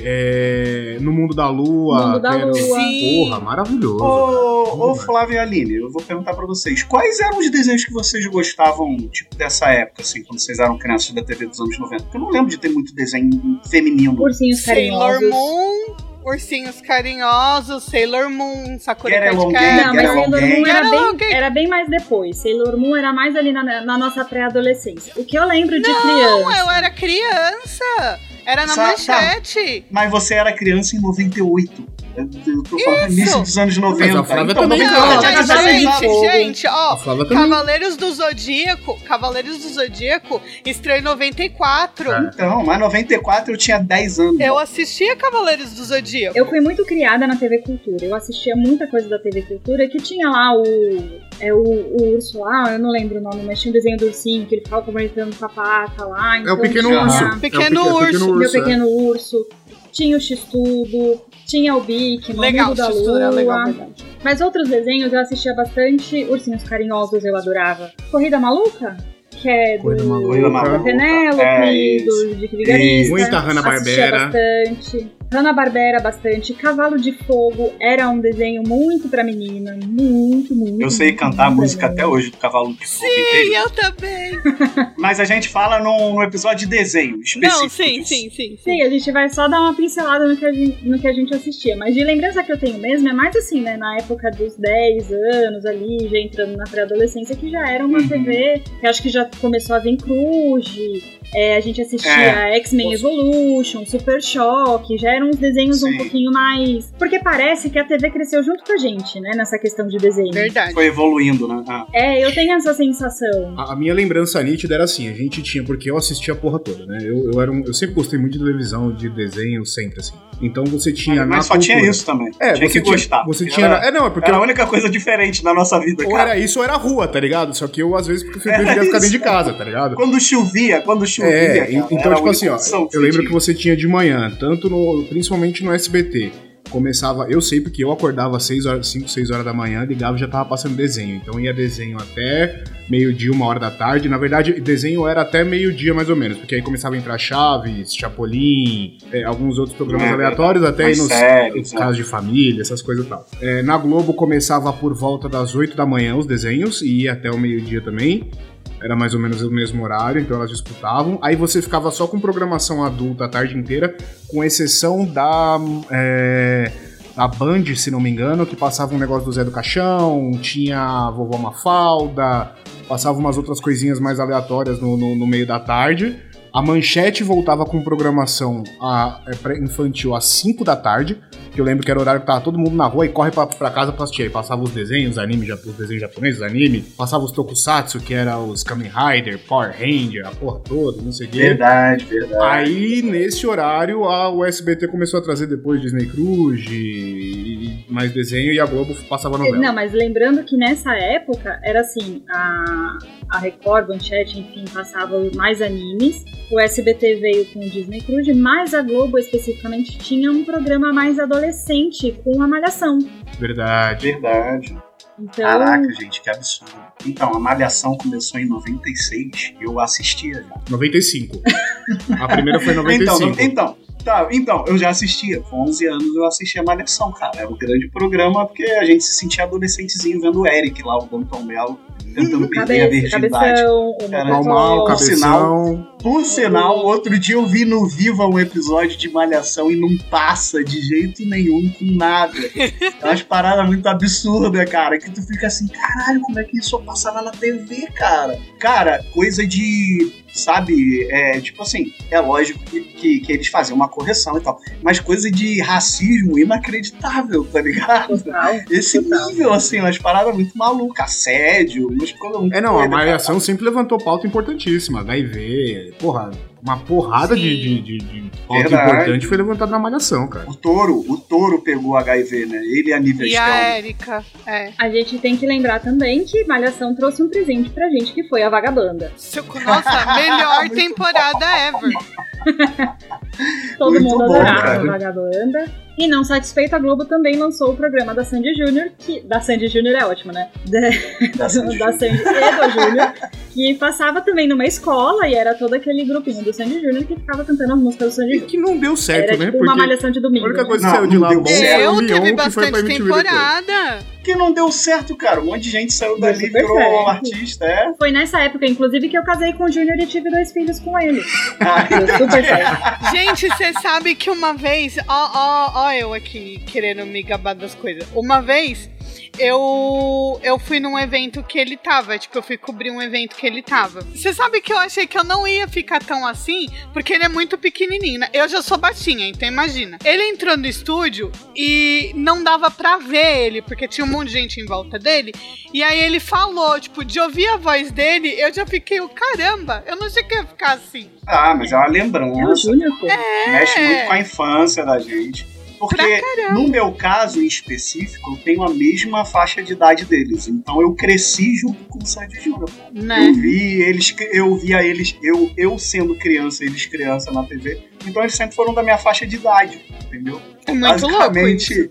é, No Mundo da Lua. Mundo da Lua. Sim. Porra, maravilhoso. Ô, ô. Flávio e Aline, eu vou perguntar pra vocês, quais eram os desenhos que vocês gostavam, tipo, dessa época, assim, quando vocês eram crianças da TV dos anos 90? Porque eu não lembro de ter muito desenho feminino. Ursinhos Sailor. Moon, Ursinhos Carinhosos, Sailor Moon, Sakura Captor. Gang, Não, mas Sailor Moon era bem, era bem mais depois. Sailor Moon era mais ali na, na nossa pré-adolescência. O que eu lembro de Não, criança. eu era criança. Era na Sa- manchete. Mas você era criança em 98. Eu, eu tô falando início dos anos 90. Mas a Flávia então, também, 90 cara. já Não, mas saído. gente, gente, ó. Cavaleiros do Zodíaco, Cavaleiros do Zodíaco estreou em 94. É. Então, mas 94 eu tinha 10 anos. Eu assistia Cavaleiros do Zodíaco. Eu fui muito criada na TV Cultura. Eu assistia muita coisa da TV Cultura que tinha lá o. É o, o urso lá, eu não lembro o nome, mas tinha um desenho do ursinho que ele ficava conversando com a pata lá. É então o Pequeno tinha Urso. lá É o Pequeno pequeno- Urso. Meu é. Pequeno Urso. Tinha o X-Tudo. Tinha o Bic, Legal, Mundo da textura, Lua. legal, verdade. Mas outros desenhos eu assistia bastante. Ursinhos Carinhosos eu adorava. Corrida Maluca? Que é do Maluca. Penélope, É, isso. do Dick Vigarista. Muita Hanna-Barbera. bastante. Hanna-Barbera bastante. Cavalo de Fogo era um desenho muito pra menina. Muito, muito. Eu sei muito, cantar a música até hoje do Cavalo de Fogo Sim, inteiro. eu também. Mas a gente fala num, num episódio de desenho específico. Não, sim, sim, sim, sim. Sim, a gente vai só dar uma pincelada no que, a gente, no que a gente assistia. Mas de lembrança que eu tenho mesmo é mais assim, né? Na época dos 10 anos ali, já entrando na pré-adolescência, que já era uma Uhum. TV que acho que já começou a vir Cruz. é, a gente assistia É. X-Men Evolution, Super Choque, já eram uns desenhos um Sim. pouquinho mais. Porque parece que a TV cresceu junto com a gente, né? Nessa questão de desenho. Verdade. Foi evoluindo, né? Ah. É, eu tenho essa sensação. A a minha lembrança nítida era assim, a gente tinha, porque eu assistia a porra toda, né? Eu, eu, era um- eu sempre gostei muito de televisão, de desenho, sempre assim. Então você tinha na Mas só tinha cultura- isso também. É, tinha você que tinha, gostar. Você Era- tinha. É, não, é porque Era a única coisa diferente na nossa vida, ou cara. era isso ou era rua, tá ligado? Só que eu, às vezes, preferia Era ficar dentro de casa, tá ligado? Quando chovia, quando chovia. É, cara, então, era tipo assim, ó, eu você lembro tinha. que você tinha de manhã, tanto no. Principalmente no SBT. Começava, eu sei porque eu acordava às 6 horas, 5, 6 horas da manhã, ligava e já tava passando desenho. Então ia desenho até meio-dia, uma hora da tarde. Na verdade, desenho era até meio-dia mais ou menos, porque aí começava a entrar Chaves, Chapolin, é, alguns outros programas É, aleatórios, até aí nos, séries, né? casos de família, essas coisas e tal. É, na Globo começava por volta das 8 da manhã os desenhos e ia até o meio-dia também. Era mais ou menos o mesmo horário, então elas disputavam. Aí você ficava só com programação adulta a tarde inteira, com exceção da. é, da Band, se não me engano, que passava um negócio do Zé do Caixão, tinha a Vovó Mafalda, passava umas outras coisinhas mais aleatórias no, no- no meio da tarde. A Manchete voltava com programação a, é, pra infantil às 5 da tarde, que eu lembro que era o horário que tava todo mundo na rua e corre pra, pra casa pra assistir. Aí passava os desenhos, anime, os desenhos japoneses, anime, passava os tokusatsu, que era os Kamen Rider, Power Ranger, a porra toda, não sei o quê. Verdade, verdade. Aí, nesse horário, a, o SBT começou a trazer depois Disney Cruise mais desenho e a Globo passava novela. Não, mas lembrando que nessa época era assim, a, a Record, Manchete, enfim, passava mais animes. O SBT veio com o Disney Cruise, mas a Globo especificamente tinha um programa mais adolescente com a Malhação. Verdade. Verdade. Então, Caraca, gente, que absurdo. Então, a Malhação começou em 96 e eu assistia já. 95. A primeira foi em 95. Então, então, tá, então, eu já assistia. Com 11 anos eu assistia Malhação, cara. Era um grande programa porque a gente se sentia adolescentezinho vendo o Eric lá, o Danton Mello, tentando perder a virgindade. cabeção, Cara, Mocotó. cabeção. Por sinal, outro dia eu vi no Viva um episódio de Malhação e não passa de jeito nenhum com nada. É umas paradas muito absurdas, cara, que tu fica assim, caralho, como é que isso passava na TV, cara? Cara, coisa de, sabe, é, tipo assim, é lógico que, que, que eles faziam uma correção e tal, mas coisa de racismo inacreditável, tá ligado? Total. Esse Total. nível, assim, umas paradas muito malucas, assédio, coisas muito É, não, a. Malhação sempre levantou pauta importantíssima. HIV, porra, uma porrada de, de, de, de pauta importante foi levantada na Malhação, cara. O touro, o touro pegou HIV, né? Ele e a Nívia E a. Érica, é. A gente tem que lembrar também que Malhação trouxe um presente pra gente, que foi a Vagabanda. Nossa, melhor temporada ever. Todo Muito mundo bom, adorava cara. a Vagabanda. E não satisfeita, a Globo também lançou o programa da Sandy Júnior, que. Da Sandy Júnior é ótimo, né? Da, Da Sandy da Sandy e do Júnior, que passava também numa escola e era todo aquele grupinho do Sandy Júnior que ficava cantando as músicas do Sandy E Júnior. que não deu certo, Era né? tipo uma Porque malhação de a domingo. única né? coisa que Não, saiu de lá deu bom foi o teve bastante temporada. Que não deu certo, cara. Um monte de gente saiu dali e virou certo. artista, é. Foi nessa época, inclusive, que eu casei com o Júnior e tive dois filhos com ele. Ah, super certo. Gente, você sabe que uma vez. Ó, ó, ó, eu aqui querendo me gabar das coisas. Uma vez. Eu, eu fui num evento que ele tava, tipo, eu fui cobrir um evento que ele tava. Você sabe que eu achei que eu não ia ficar tão assim, porque ele é muito pequenininho, né? Eu já sou baixinha, então imagina. Ele entrou no estúdio e não dava pra ver ele, porque tinha um monte de gente em volta dele. E aí ele falou, tipo, de ouvir a voz dele, eu já fiquei, o caramba, eu não achei que ia ficar assim. Ah, mas é uma É o lembrança. Pô. Mexe muito com a infância da gente. Porque, no meu caso em específico, eu tenho a mesma faixa de idade deles. Então eu cresci junto com o Sandy Júnior. Né? Eu vi eles, eu via eles, eu, eu sendo criança, eles criança na TV. Então eles sempre foram da minha faixa de idade, entendeu? É muito louco isso.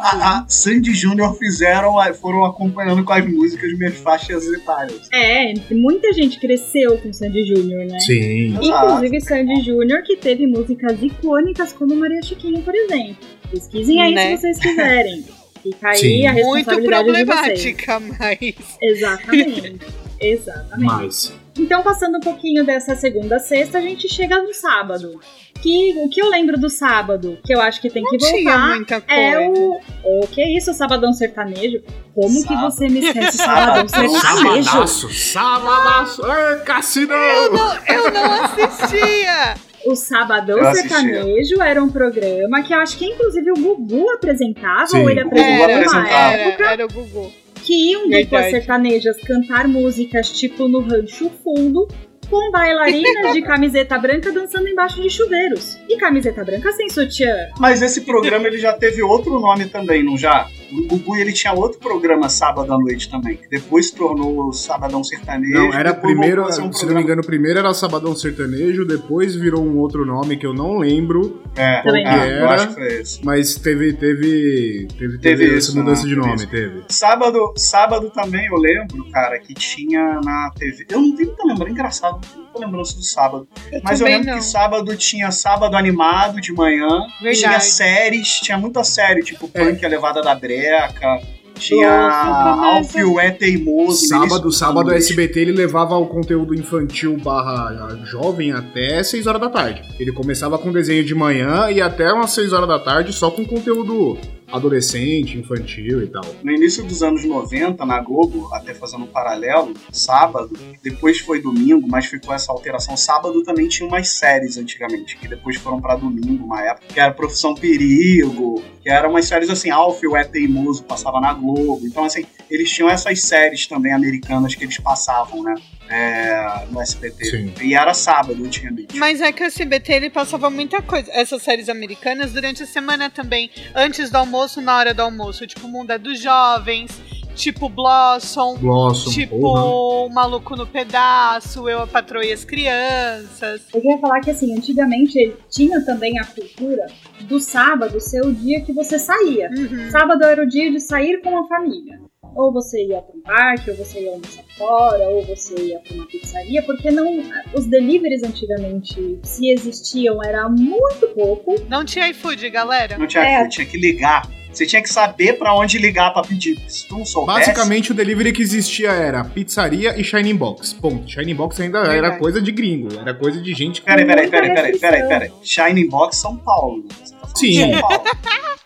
A, a Sandy Júnior fizeram, foram acompanhando com as músicas minhas faixas etárias. É, muita gente cresceu com Sandy Júnior, né? Sim. Inclusive Sandy Júnior, que teve músicas icônicas como Maria Chiquinha, por exemplo. Pesquisem aí Né? se vocês quiserem. Fica aí Sim. a Muito responsabilidade de vocês. problemática, mas. Exatamente. Exatamente. Mas. Então, passando um pouquinho dessa segunda a sexta, a gente chega no sábado. Que o que eu lembro do sábado, que eu acho que tem que Não tinha voltar, muita coisa. é o. O que é isso, Sabadão Sertanejo? Como que Sábado. você me esquece Sabadão Sabadão. Sertanejo? Sabadaço, sabadaço. Ai, Cassinão! Eu não, eu não assistia! O Sabadão Eu assistia. Sertanejo era um programa que eu acho que inclusive o Gugu apresentava, Sim. ou ele O Gugu apresentava numa apresentava. época Era, era o Gugu. Que iam duplas sertanejas cantar músicas tipo no Rancho Fundo, com bailarinas de camiseta branca dançando embaixo de chuveiros. E camiseta branca sem sutiã. Mas esse programa ele já teve outro nome também, não já? O Gugu ele tinha outro programa sábado à noite também, que depois se tornou o Sabadão Sertanejo. Não, era primeiro, um se não me engano, primeiro era Sabadão Sertanejo, depois virou um outro nome que eu não lembro, É, Também é, não. eu acho que foi esse. mas teve teve teve, Teve teve essa mudança né? de Teve nome, isso. teve. Sábado, sábado também eu lembro, cara, que tinha na TV. Eu não tenho muita lembrança, engraçado, não tenho lembrança do sábado. Mas eu lembro não. que sábado tinha sábado animado de manhã, tinha Verdade. séries, tinha muita série, tipo É. Punk, a Levada da Breca, tinha Alfio é Teimoso. Sábado, sábado o. SBT ele levava o conteúdo infantil barra jovem até 6 horas da tarde. Ele começava com desenho de manhã e até umas 6 horas da tarde só com conteúdo adolescente, infantil e tal. No início dos anos 90, na Globo, até fazendo um paralelo, sábado, depois foi domingo, mas ficou essa alteração. Sábado também tinha umas séries antigamente, que depois foram para domingo, uma época, que era Profissão Perigo, que eram umas séries assim, Alfio é Teimoso, passava na Globo. Então, assim, eles tinham essas séries também americanas que eles passavam, né? É, no SBT. Sim. E era sábado antigamente. Mas é que o SBT ele passava muita coisa. Essas séries americanas durante a semana também. Antes do almoço, na hora do almoço. Tipo, o Mundo é dos Jovens. Tipo, Blossom. Blossom, tipo, porra. o Maluco no Pedaço. Eu, a Patroa e as Crianças. Eu queria falar que, assim, antigamente tinha também a cultura do sábado ser o dia que você saía. Uhum. Sábado era o dia de sair com a família. Ou você ia para um parque, ou você ia almoçar fora, ou você ia para uma pizzaria, porque não. Os deliveries antigamente, se existiam, era muito pouco. Não tinha iFood, galera. Não tinha, É. tinha que ligar. Você tinha que saber pra onde ligar pra pedir. Se tu não soubesse. Basicamente, o delivery que existia era pizzaria e Shining Box. Ponto. Shining Box ainda era Verdade. coisa de gringo, era coisa de gente que. Peraí, peraí, peraí, peraí, peraí, peraí. Shining Box São Paulo. tá Sim. São Paulo.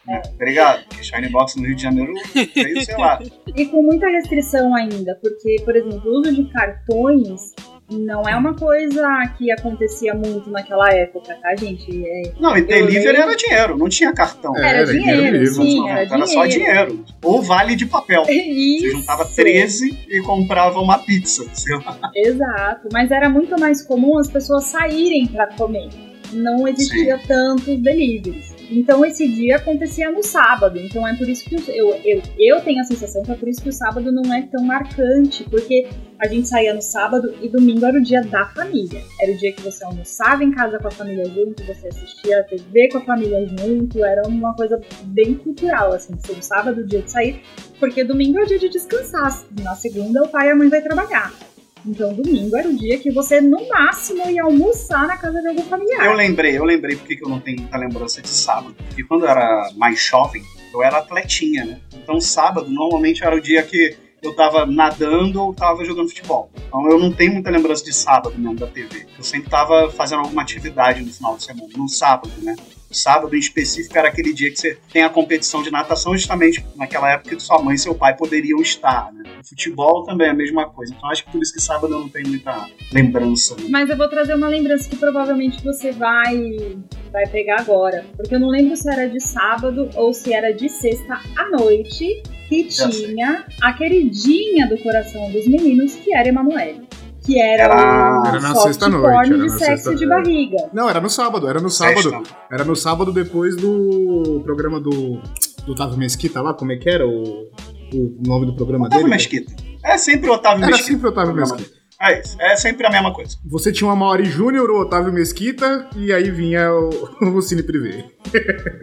É, Obrigado. Porque Shining Box no Rio de Janeiro veio, sei lá. E com muita restrição ainda, porque, por exemplo, o uso de cartões não é uma coisa que acontecia muito naquela época, tá, gente? É, Não, e delivery lembro. era dinheiro, não tinha cartão. É, era, era dinheiro dinheiro, mesmo. sim, era, era só dinheiro. Ou vale de papel. Você Isso. juntava 13 e comprava uma pizza. Sei lá. Exato, mas era muito mais comum as pessoas saírem para comer. Não existia tantos deliveries. Então esse dia acontecia no sábado. Então é por isso que eu, eu, eu tenho a sensação que é por isso que o sábado não é tão marcante, porque a gente saía no sábado e domingo era o dia da família. Era o dia que você almoçava em casa com a família junto, você assistia a TV com a família junto, era uma coisa bem cultural, assim, ser o sábado o dia de sair, porque domingo é o dia de descansar. Na segunda o pai e a mãe vai trabalhar. Então, domingo era o dia que você, no máximo, ia almoçar na casa de algum familiar. Eu lembrei, eu lembrei porque que eu não tenho muita lembrança de sábado. Porque quando eu era mais jovem, eu era atletinha, né? Então sábado normalmente era o dia que eu tava nadando ou tava jogando futebol. Então eu não tenho muita lembrança de sábado mesmo da TV. Eu sempre tava fazendo alguma atividade no final de semana, no sábado, né? O sábado em específico era aquele dia que você tem a competição de natação, justamente naquela época que sua mãe e seu pai poderiam estar, né? O futebol também é a mesma coisa. Então acho que por isso que sábado eu não tenho muita lembrança. Né? Mas eu vou trazer uma lembrança que provavelmente você vai, vai pegar agora. Porque eu não lembro se era de sábado ou se era de sexta à noite que Já sei. tinha a queridinha do coração dos meninos, que era Emanuele. Que era, Era- o Era na soft sexta-noite, porn era de na sexo sexta- de barriga. Não, era no sábado, era no sábado. Sexta. Era no sábado depois do programa do, do Otávio Mesquita lá, como é que era o, o nome do programa Otávio dele? Mesquita. É sempre o Otávio Era Mesquita. sempre o Otávio. Mesquita. É isso. É sempre a mesma coisa. Você tinha o Amaury Júnior, o Otávio Mesquita, e aí vinha o, o Cine Privé.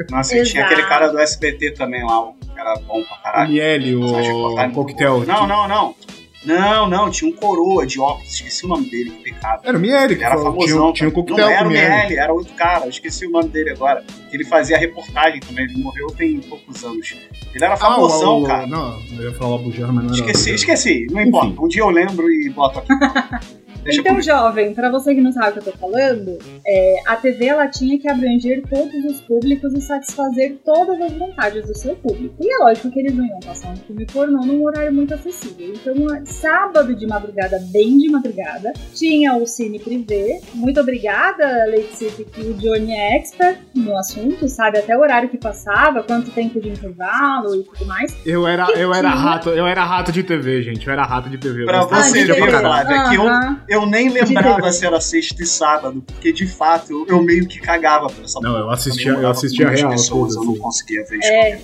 Nossa, e tinha aquele cara do SBT também lá, o cara bom pra O caralho. Miele, Só de o no- Coquetel. Não, não, não. Não, não, tinha um coroa de óculos, esqueci o nome dele, que pecado. Era o Miele, Ele que era falou- famosão. tinha, tinha cara. Coquetel não era o Miele. Era outro cara, eu esqueci o nome dele agora. Ele fazia reportagem também, ele morreu tem poucos anos. Ele era Ah, famosão, o, o, cara. Não, eu ia falar o Bujarra, mas não era Esqueci, esqueci, não importa. Um dia eu lembro e boto aqui. Deixa então, comigo. jovem, pra você que não sabe o que eu tô falando, é, a TV ela tinha que abranger todos os públicos e satisfazer todas as vontades do seu público. E é lógico que eles não iam passar um filme pornô num horário muito acessível. Então, é sábado de madrugada, bem de madrugada, tinha o Cine Privé. Muito obrigada, Lady City, que o Johnny é expert no assunto, sabe até o horário que passava, quanto tempo de intervalo e tudo mais. Eu era, eu era tinha? rato, eu era rato de TV, gente. Eu era rato de TV. Pra você de ver, TV pra caralho. Flávia, que eu, Aham. Eu nem lembrava se era sexta e sábado, porque de fato eu, eu meio que cagava pra essa Não, eu assistia- eu morava assistia real, pessoas, eu não conseguia ver É,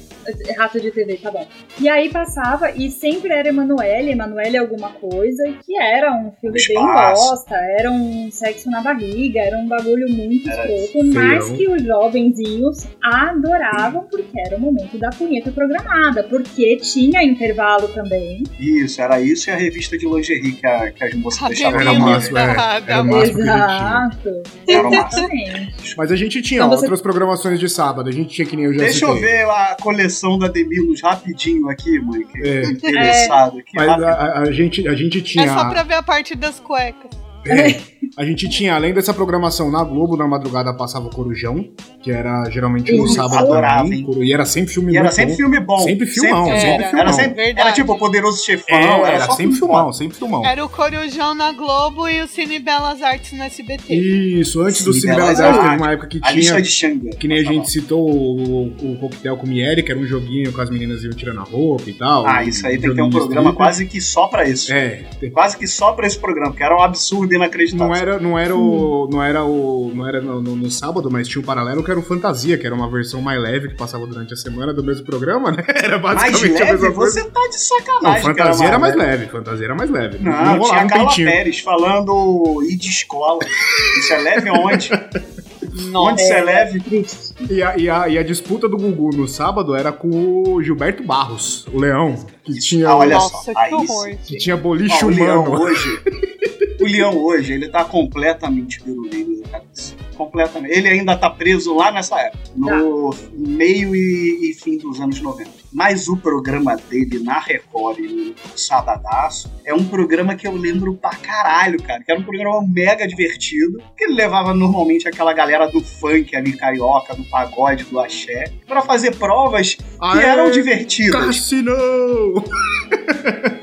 rato de TV, tá bom. E aí passava, e sempre era Emanuele, Emanuele alguma coisa, que era um filme bem Espaço. bosta, era um sexo na barriga, era um bagulho muito Era escroto, mas que os jovenzinhos adoravam porque era o momento da punheta programada, porque tinha intervalo também. Isso, era isso e a revista de lingerie que, a, que as moças deixavam na máximo, é. Era o máximo que a gente tinha. Exato. Era o máximo. Exatamente. Mas a gente tinha Então você- outras programações de sábado. A gente tinha que nem eu já Deixa eu citei. ver a coleção da Demilos rapidinho aqui, mãe, que É. eu interessado aqui. Mas a- a gente, a gente tinha. É só pra ver a parte das cuecas. É. A gente tinha, além dessa programação na Globo, na madrugada passava Corujão, que era geralmente no sábado adorava, também. E era sempre filme E era sempre bom. filme bom. Sempre filmão, Sempre, sempre era. filmão. era, sempre, Verdade. era tipo o Poderoso Chefão. É, era, era só sempre filmão, bom. sempre filmão. Era o Corujão na Globo e o Cine Belas Artes no SBT. Isso, antes do Sim, Cine Belas Belas Artes, teve uma época que A tinha. de Xanga. Que nem a gente citou o, o Coquetel com Miele, que era um joguinho com as meninas iam tirando a roupa e tal. Ah, isso aí tem que ter um programa quase que só pra isso. É, Quase que só pra esse programa, que era um absurdo inacreditável. Não era, não era o. Não era o. Não era no, no- no sábado, mas tinha um paralelo que era o Fantasia, que era uma versão mais leve que passava durante a semana do mesmo programa, né? Era Mais basicamente a leve? mesma coisa. Você tá de Não, sacanagem. que fantasia era mais leve. leve, fantasia era mais leve. Não, rolava tinha a um Carla peitinho. Pérez falando ir de escola. Isso é leve onde? Nossa. Onde isso é leve? Triste. E a, e, a, e a disputa do Gugu no sábado era com o Gilberto Barros, o Leão, que tinha, Ah, olha Nossa, só. que que tinha boliche Ó, o Leão humano. hoje. O Leão hoje, ele tá completamente biruleiro da cabeça. Completamente. Ele ainda tá preso lá nessa época, no meio e, e fim dos anos 90. Mas o programa dele na Record, no Sabadaço, é um programa que eu lembro pra caralho, cara. Que era um programa mega divertido, que ele levava normalmente aquela galera do funk ali, carioca, do pagode, do axé, pra fazer provas que eram divertidas. Cassinão!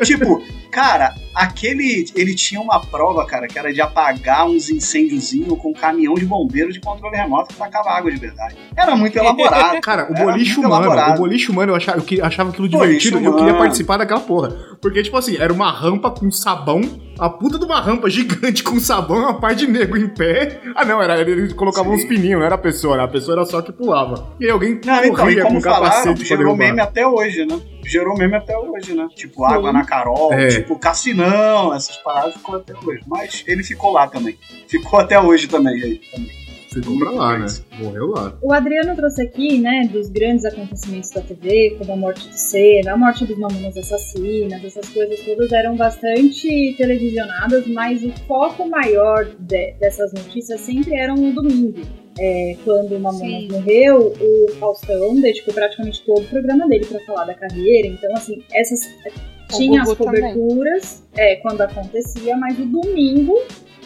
Tipo, cara, aquele. Ele tinha uma prova, cara, que era de apagar uns incêndiozinhos com um caminhão de bombeiro de controle remoto que tacava água de verdade. Era muito elaborado. Cara, o boliche humano, elaborado. o boliche humano eu achava, eu achava aquilo divertido e eu queria participar daquela porra. Porque, tipo assim, era uma rampa com sabão, a puta de uma rampa gigante com sabão e uma parte de nego em pé. Ah, não, era, eles colocavam uns pininhos, não era a pessoa, era a pessoa era só que pulava. E alguém Não, então, e como com falaram, capacete gerou meme até hoje, né? Gerou meme até hoje, né? Tipo, água na Carol, É. tipo, Cassinão, essas paradas ficou até hoje. Mas ele ficou lá também. Ficou até hoje também. Aí, também. Ficou pra lá, né? Morreu lá. O Adriano trouxe aqui, né, dos grandes acontecimentos da TV, como a morte do Senna, a morte dos Mamonas Assassinas, essas coisas todas eram bastante televisionadas, mas o foco maior de- dessas notícias sempre eram no domingo. É, quando o Mamonas Sim. morreu, o Faustão dedicou praticamente todo o programa dele para falar da carreira. Então, assim, essas tinha as coberturas é, quando acontecia, mas o domingo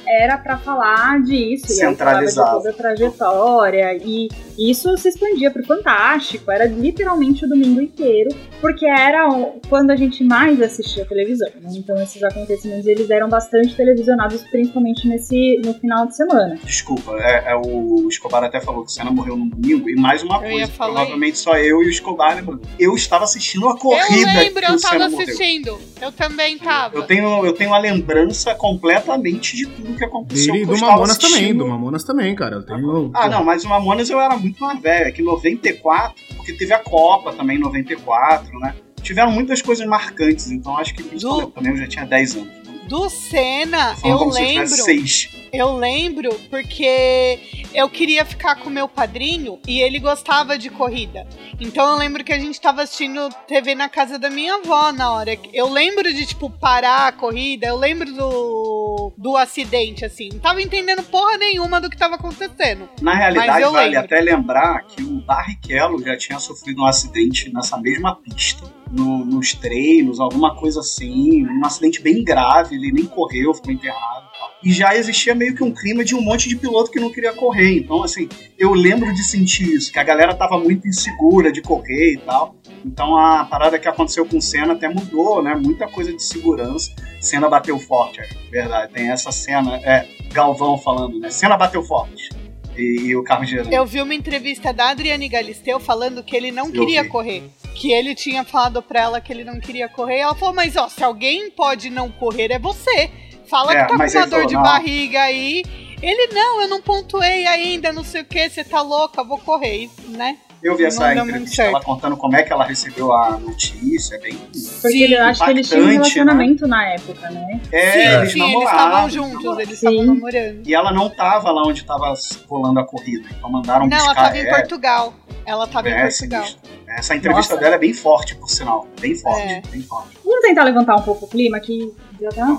era para falar disso, e de Centralizado. toda a trajetória, e isso se expandia pro Fantástico, era literalmente o domingo inteiro, porque era quando a gente mais assistia televisão, né? Então esses acontecimentos, eles eram bastante televisionados, principalmente nesse, no final de semana. Desculpa, é, é o Escobar até falou que o Senna morreu no domingo. E mais uma Eu coisa, provavelmente só eu e o Escobar lembrando. Eu estava assistindo a Eu corrida lembro, que eu o Senna tava morreu. assistindo. Eu também tava. Eu tenho, eu tenho uma lembrança completamente de tudo que aconteceu. E eu do Mamonas também, assistindo. do Mamonas também, cara. Eu tenho. Ah, não, mas o Mamonas eu era muito mais velho. É que 94, porque teve a Copa também em 94, né? Tiveram muitas coisas marcantes, então acho que principalmente também eu já tinha 10 anos. Do Senna, eu lembro. seis. Eu lembro porque eu queria ficar com meu padrinho e ele gostava de corrida. Então eu lembro que a gente tava assistindo TV na casa da minha avó na hora. Eu lembro de, tipo, parar a corrida, eu lembro do, do acidente, assim. Não tava entendendo porra nenhuma do que tava acontecendo. Na realidade, eu vale lembro. até lembrar que o Barrichello já tinha sofrido um acidente nessa mesma pista. No- nos treinos, alguma coisa assim. Um acidente bem grave, ele nem correu, ficou enterrado. e. E já existia meio que um clima de um monte de piloto que não queria correr. Então, assim, eu lembro de sentir isso, que a galera tava muito insegura de correr e tal. Então a parada que aconteceu com o Senna até mudou, né? Muita coisa de segurança. Senna bateu forte, é verdade. Tem essa cena, é, Galvão falando, né? Senna bateu forte. E, e o carro girando. Eu vi uma entrevista da Adriane Galisteu falando que ele não Eu queria vi. correr. Que ele tinha falado pra ela que ele não queria correr. Ela falou: Mas ó, se alguém pode não correr, é você. Fala É, que tá com uma dor de não. barriga aí. Ele, não, eu não pontuei ainda, não sei o que, você tá louca, vou correr, né? Eu vi essa entrevista ela contando como é que ela recebeu a notícia, é bem. Porque Sim, eu acho que eles tinham um impactante, relacionamento na época, né? É, sim, eles sim, eles namoravam, estavam juntos, namoravam. eles estavam namorando. E ela não tava lá onde tava rolando a corrida, então mandaram Não, ela tava em ela. Portugal. Ela tava em É, Portugal. Essa entrevista Nossa. dela é bem forte, por sinal. Bem forte, É. bem forte. Vamos tentar levantar um pouco o clima, que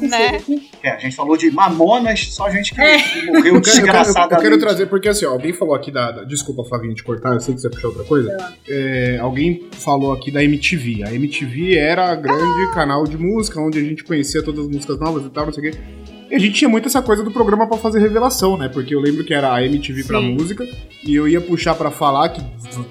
Né? aqui. É, a gente falou de mamonas, só gente que, É. morreu Eu quero, eu, quero, eu quero trazer, porque assim, ó, alguém falou aqui da, da- Desculpa, Flavinho, te cortar, eu sei que você puxou outra coisa. É, alguém falou aqui da MTV. A MTV era a grande canal de música, onde a gente conhecia todas as músicas novas e tal, não sei o quê. E a gente tinha muito essa coisa do programa pra fazer revelação, né? Porque eu lembro que era a MTV pra Sim. música, e eu ia puxar pra falar que,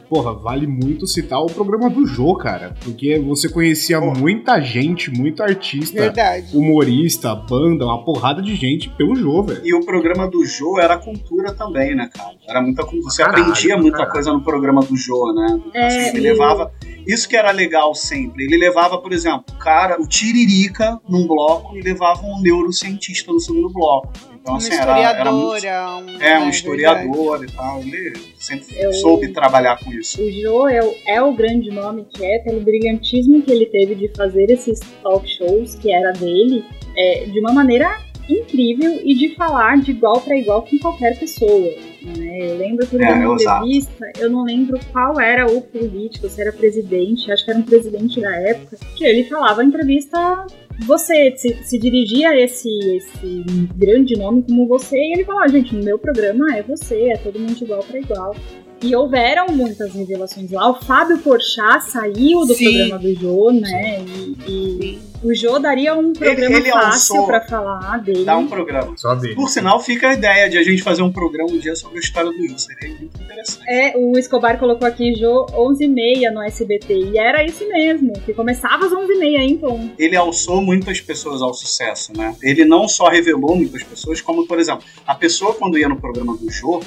porra, vale muito citar o programa do Jô, cara. Porque você conhecia muita gente, muito artista, Verdade. humorista, banda, uma porrada de gente pelo Jô, velho. E o programa do Jô era cultura também, né, cara? Era muita cultura. Você Caralho, aprendia muita caralho. coisa no programa do Jô, né? É, Assim, ele levava. Isso que era legal sempre. Ele levava, por exemplo, o cara, o Tiririca num bloco e levava um neurocientista no segundo bloco. Então, Uma assim, era, era muito. um, É, um verdade. historiador e tal. Ele sempre Eu- soube trabalhar com isso. O Jô é o, é o grande nome que é, pelo brilhantismo que ele teve de fazer esses talk shows, que era dele, é, de uma maneira incrível e de falar de igual para igual com qualquer pessoa. né? Eu lembro que É, uma entrevista, eu não lembro qual era o político, se era presidente, acho que era um presidente da época, que ele falava em entrevista. Você se, se dirigia a esse, esse grande nome como você, e ele falava, gente, no meu programa é você, é todo mundo igual para igual. E houveram muitas revelações lá. O Fábio Porchat saiu do Sim. programa do Jô, né? E, e o Jô daria um programa ele fácil alçou- pra falar dele. Dá um programa. Só dele. Por sinal, fica a ideia de a gente fazer um programa um dia sobre a história do Jô. Seria muito interessante. É, o Escobar colocou aqui Jô 11h30 no SBT. E era isso mesmo, que começava às 11h30, hein, Tom? ele alçou muitas pessoas ao sucesso, né? Ele não só revelou muitas pessoas, como, por exemplo, a pessoa quando ia no programa do Jô,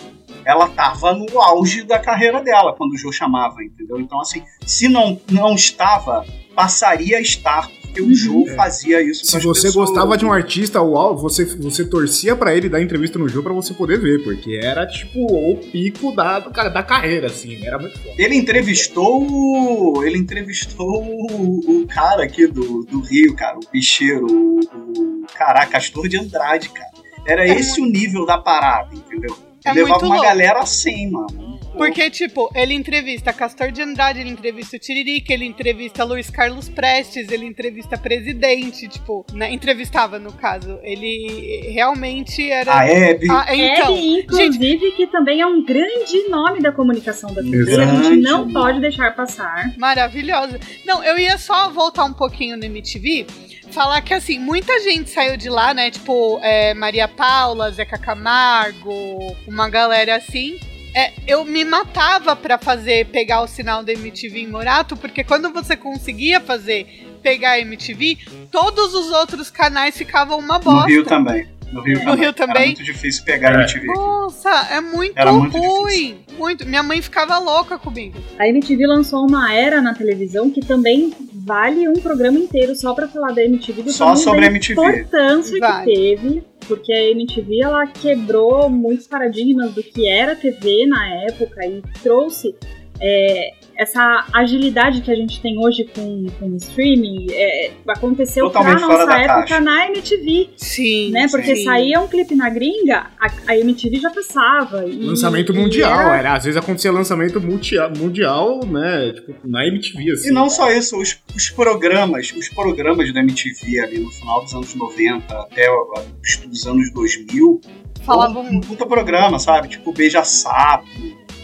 ela tava no auge da carreira dela quando o Jô chamava, entendeu? Então, assim, se não, não estava, passaria a estar, porque o Jô fazia isso Se você pessoas. gostava de um artista, uau, você, você torcia pra ele dar entrevista no jogo pra você poder ver, porque era tipo o pico da, da carreira, assim, era muito foda. Ele entrevistou o- ele entrevistou o, o cara aqui do, do Rio, cara, o bicheiro, o, o caraca, Castor de Andrade, cara. Era esse o nível da parada, entendeu? É levava muito uma louco. galera assim, mano. Porque, tipo, ele entrevista Castor de Andrade, ele entrevista o Tiririca, ele entrevista Luiz Carlos Prestes, ele entrevista presidente, tipo, né, entrevistava no caso. Ele realmente era. A Hebe. Ah, então, Ele, inclusive, que também é um grande nome da comunicação da TV. A Grande gente não pode deixar passar. maravilhosa. Não, eu ia só voltar um pouquinho no MTV. Falar que assim, muita gente saiu de lá, né? Tipo, é, Maria Paula, Zeca Camargo, uma galera assim. É, eu me matava pra fazer pegar o sinal da MTV em Morato, porque quando você conseguia fazer pegar a MTV, todos os outros canais ficavam uma No bosta. Rio também. No Rio, No também. Rio também? Era muito difícil pegar a É. MTV. Nossa, é muito, Era muito ruim. Muito. Minha mãe ficava louca comigo. A MTV lançou uma era na televisão que também vale um programa inteiro só pra falar da MTV. Do Só sobre da a MTV. importância Vale. que teve, porque a MTV ela quebrou muitos paradigmas do que era TV na época e trouxe é, essa agilidade que a gente tem hoje com, com streaming. é, aconteceu pra Totalmente fora nossa época caixa. na MTV, Sim. né? Porque sim. saía um clipe na gringa, a, a MTV já passava. e- Lançamento e mundial, era- era, às vezes acontecia lançamento mundial, mundial, né, tipo, na MTV, assim. E não só isso, os, os programas, os programas da MTV ali no final dos anos 90 até os, os anos 2000, Falavam um, um puta programa, sabe? Tipo Beija Sapo,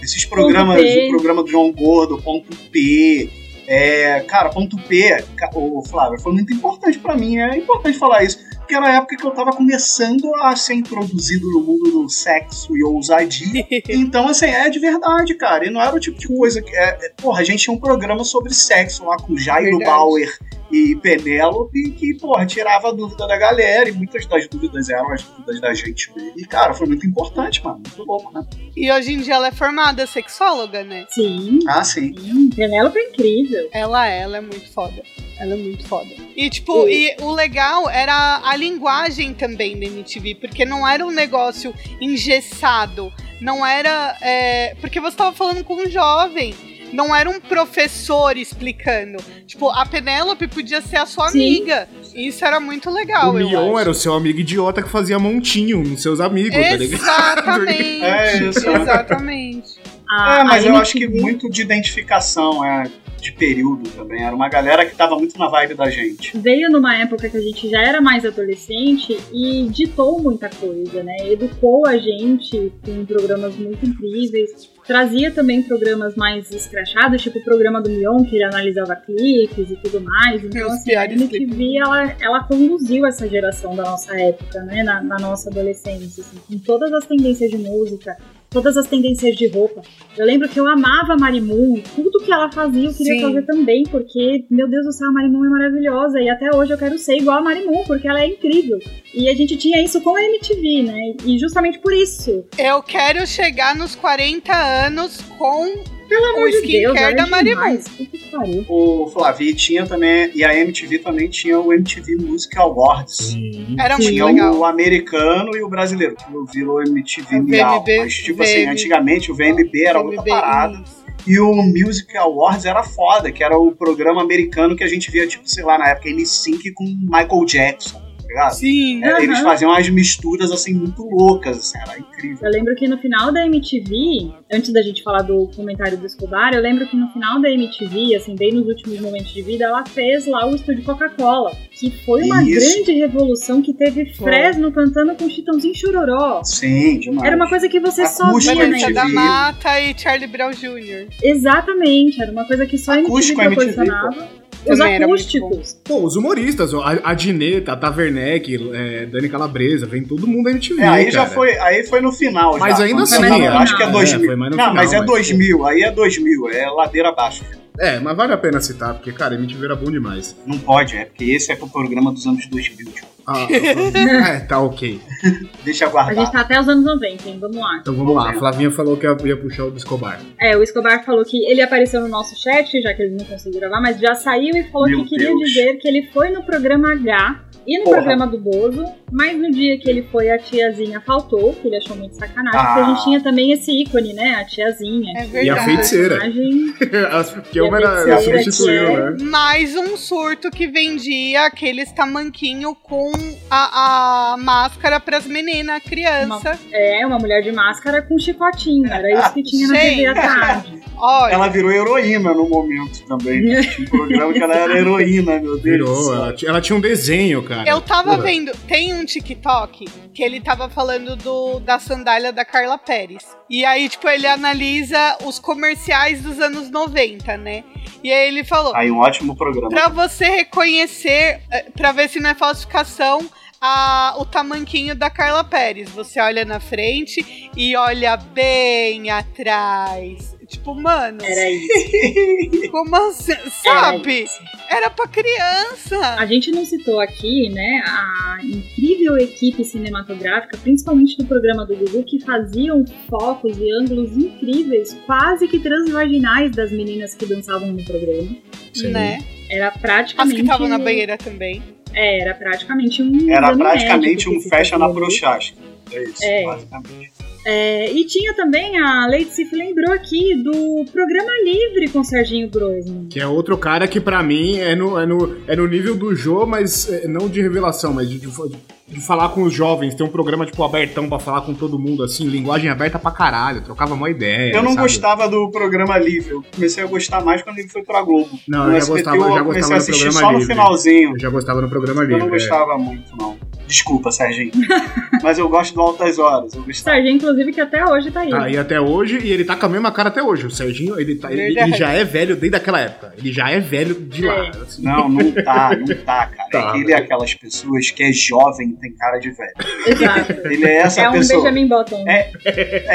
esses programas, o programa do João Gordo, Ponto P. É, cara, ponto P, ô Flávio, foi muito importante pra mim. É importante falar isso, porque era a época que eu tava começando a ser introduzido no mundo do sexo e ousadia. Então, assim, é de verdade, cara. E não era o tipo de coisa que. É, é- porra, a gente tinha um programa sobre sexo lá com Jairo Verdade. Bauer e Penélope que, porra, tirava a dúvida da galera. E muitas das dúvidas eram as dúvidas da gente. E, cara, foi muito importante, mano. Muito louco, né? E hoje em dia ela é formada sexóloga, né? Sim, Ah, sim. sim. Penélope é incrível. Ela, ela é muito foda. Ela é muito foda. E, tipo, e o legal era a linguagem também da MTV, porque não era um negócio engessado. Não era. é, porque você tava falando com um jovem. Não era um professor explicando. Tipo, a Penélope podia ser a sua Sim. amiga. E isso era muito legal, o Mion acho. era o seu amigo idiota que fazia montinho nos seus amigos, tá ligado? Exatamente. É né? Exatamente. A, É, mas a eu acho que MTV muito de identificação, é, de período também. Era uma galera que tava muito na vibe da gente. veio numa época que a gente já era mais adolescente e ditou muita coisa, né? Educou a gente com programas muito incríveis. Trazia também programas mais escrachados, tipo o programa do Mion, que ele analisava clipes e tudo mais. Então, assim, a MTV, ela, ela conduziu essa geração da nossa época, né? Na, na nossa adolescência, assim, com todas as tendências de música, todas as tendências de roupa. Eu lembro que eu amava a Marimun, tudo que ela fazia eu queria Sim. fazer também, porque, meu Deus do céu, a Marimun é maravilhosa e até hoje eu quero ser igual a Marimun, porque ela é incrível. E a gente tinha isso com a MTV, né? E justamente por isso, Eu quero chegar nos 40 anos com pelo amor o de Deus, skincare ela da é Marimun. O Flavi tinha também, e a MTV também tinha o MTV Music Awards. Era muito Tinha legal. o americano e o brasileiro, que virou MTV O Mundial. VMB, Mas, tipo assim, VM. antigamente o VMB era outra VMB, parada. isso. E o Music Awards era foda, que era o programa americano que a gente via, tipo, sei lá, na época, NSYNC com Michael Jackson, ligado? Sim. É, Eles faziam umas misturas, assim, muito loucas, assim, era incrível. Eu lembro que no final da MTV, antes da gente falar do comentário do Escobar, eu lembro que no final da MTV, assim, bem nos últimos momentos de vida, ela fez lá o estúdio Coca-Cola, que foi uma Isso. grande revolução que teve Fresno cantando com Chitãozinho Chororó. Sim, demais. Era uma coisa que você só Acústico via na MTV. da Mata e Charlie Brown Jr. Exatamente, era uma coisa que só a MTV Acústico MTV, proporcionava. Os acústicos. Pô, os humoristas, a, a Dineta, a Taverneck, é, Dani Calabresa, vem todo mundo da MTV, É, aí já cara. foi, aí foi no final. Mas já, ainda assim, é. acho que é É, 2000. foi mais no não, final, mas é mas, 2000, aí é 2000, é ladeira abaixo. É, mas vale a pena citar, porque, cara, MTV era bom demais. Não pode, é porque esse é pro programa dos anos 2000. Tipo. Ah, é, tá ok. Deixa A guardar. gente tá até os anos 90, hein? Vamos lá. Então vamos lá, a Flavinha falou que ia, ia puxar o do Escobar. É, o Escobar falou que ele apareceu no nosso chat, já que ele não conseguiu gravar, mas já saiu e falou Meu que queria Deus. dizer que ele foi no programa H e no Porra. programa do Bozo, mas no dia que ele foi, a tiazinha faltou, que ele achou muito sacanagem, Ah. porque a gente tinha também esse ícone, né? A tiazinha. É verdade. E a feiticeira. personagem- que uma era, substituiu, né? Mais um surto que vendia aqueles tamanquinho com a, a máscara pras meninas, criança. É, uma mulher de máscara com chicotinho. Era isso que tinha na Gente. TV à tarde. Olha, Ela virou heroína no momento também. Tinha um programa que ela era heroína, meu Deus. Virou, ela, tinha- ela tinha um desenho, cara. eu tava Porra. vendo, tem um TikTok que ele tava falando do, da sandália da Carla Pérez. E aí, tipo, ele analisa os comerciais dos anos 90, né? E aí ele falou: Aí um ótimo programa. Pra você reconhecer, eh, pra ver se não é falsificação, a, o tamanquinho da Carla Pérez. Você olha na frente e olha bem atrás. Tipo, mano, Era isso. como assim? Sabe? Era pra criança. A gente não citou aqui, né, a incrível equipe cinematográfica, principalmente do programa do Gugu, que faziam focos e ângulos incríveis, quase que transvaginais das meninas que dançavam no programa. Sim. Né? Era As praticamente. que estavam na banheira também. É, era praticamente um. Era praticamente um fecha na prochasca. É isso, É. basicamente. É, e tinha também, a Lady Sif lembrou aqui, do programa livre com Serginho Groisman. Que é outro cara que pra mim é no, é no, é no nível do Jô, mas é, não de revelação, mas de, de, de falar com os jovens. Tem um programa tipo abertão pra falar com todo mundo, assim, linguagem aberta pra caralho, trocava uma ideia. Eu não sabe? gostava do programa livre. Eu comecei a gostar mais quando ele foi pra Globo. Não, no eu já SBT gostava, eu já comecei gostava a do assistir programa só no livre. finalzinho. Eu já gostava no programa livre. Eu não é. gostava muito, não. Desculpa, Serginho. Mas eu gosto do Altas Horas. Eu gostava. Serginho, inclusive, que até hoje tá aí. Tá aí até hoje e ele tá com a mesma cara até hoje. O Serginho, ele, tá, ele, ele já é velho desde aquela época. Ele já é velho de lá. Assim. Não, não tá, não tá, cara. Tá. É que ele é aquelas pessoas que é jovem e tem cara de velho. Exato. Ele é essa é um pessoa. Benjamin Button. É,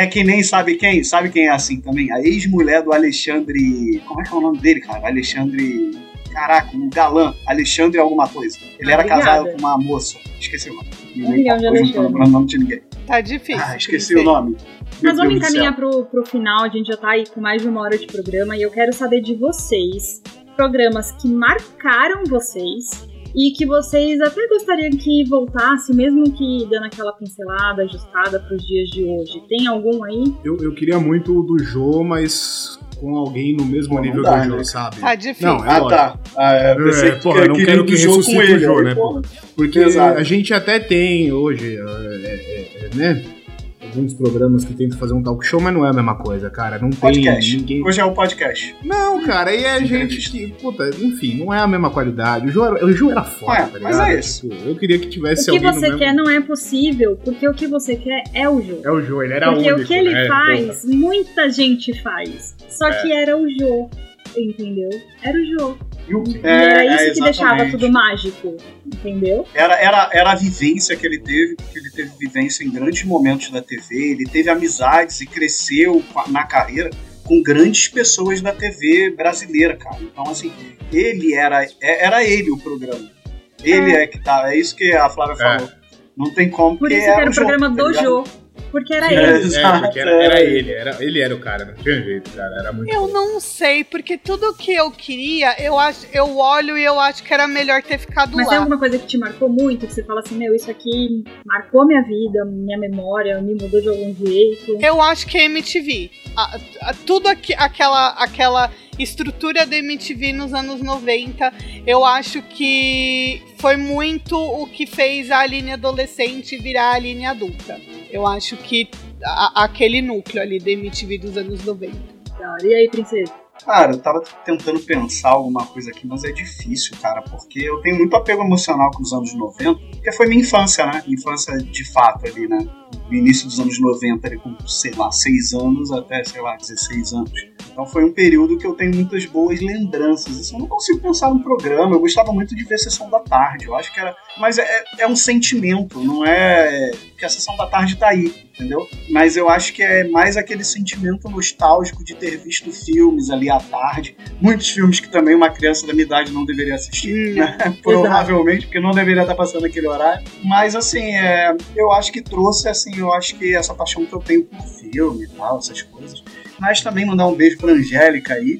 é que nem sabe quem? Sabe quem é assim também? A ex-mulher do Alexandre. Como é que é o nome dele, cara? Alexandre. Caraca, um galã. Alexandre alguma coisa. Ele Ah, era obrigada. casado com uma moça. Esqueci o nome. Milhão de Alexandre. pra nome de ninguém. Tá difícil. Ah, esqueci o nome. Mas vamos encaminhar pro, pro final, a gente já tá aí com mais de uma hora de programa e eu quero saber de vocês, programas que marcaram vocês e que vocês até gostariam que voltasse, mesmo que dando aquela pincelada, ajustada pros dias de hoje. Tem algum aí? Eu, eu queria muito o do Jô, mas com alguém no mesmo não nível dá, do Jô, né? sabe? Tá difícil. Não, é Ah, lógico. tá. Ah, é, pensei É, que porra, eu não queria quero que ressuscite com o ele, Jô, né, pô. porra? Porque Exato. a gente até tem hoje, é, é, é, né? Alguns programas que tentam fazer um talk show, mas não é a mesma coisa, cara. Não tem Podcast. ninguém. Hoje é o podcast. Não, cara, e é gente que, puta, enfim, não é a mesma qualidade. O Joe era, o Joe era foda, Ué, tá mas é isso. Tipo, eu queria que O tivesse que alguém no você mesmo... quer não é possível, porque o que você quer é o jogo. É o Joe, ele era Porque único, o que ele né? faz, muita gente faz. Só É. que era o Jô, entendeu? Era o Jô. E o- e era isso é, que deixava tudo mágico, entendeu? Era, era, era a vivência que ele teve, porque ele teve vivência em grandes momentos da TV, ele teve amizades e cresceu na carreira com grandes pessoas da TV brasileira, cara. Então, assim, ele era, é- era ele o programa. Ele é, que tá, é isso que a Flávia É. falou. Não tem como, Por isso que era o jogo, programa tá do ligado? Porque era É, ele. É, porque era, é. era ele, era, ele era o cara, não tinha jeito, cara, era muito Eu foda. não sei, porque tudo que eu queria, eu acho, eu olho e eu acho que era melhor ter ficado Mas tem lá. alguma coisa que te marcou muito? Que você fala assim, meu, isso aqui marcou minha vida, minha memória, me mudou de algum jeito. Eu acho que é MTV. A- a- tudo aqui, aquela, aquela estrutura da MTV nos anos 90, eu acho que foi muito o que fez a Aline adolescente virar a Aline adulta. Eu acho que a- aquele núcleo ali da MTV dos anos 90. Tá, E aí, princesa? Cara, eu tava tentando pensar alguma coisa aqui, mas é difícil, cara, porque eu tenho muito apego emocional com os anos 90, porque foi minha infância, né? Infância de fato ali, né? No início dos anos 90, ali com, sei lá, 6 anos até, sei lá, 16 anos. Então foi um período que eu tenho muitas boas lembranças. Assim, eu não consigo pensar num programa, eu gostava muito de ver Sessão da Tarde, eu acho que era... Mas é, é um sentimento, não é... Porque a Sessão da Tarde tá aí, entendeu? Mas eu acho que é mais aquele sentimento nostálgico de ter visto filmes ali à tarde. Muitos filmes que também uma criança da minha idade não deveria assistir, né? Provavelmente, porque não deveria estar passando aquele horário. Mas, assim, é, eu acho que trouxe, assim, eu acho que essa paixão que eu tenho por filme e tal, essas coisas. Mas também mandar um beijo pra Angélica aí,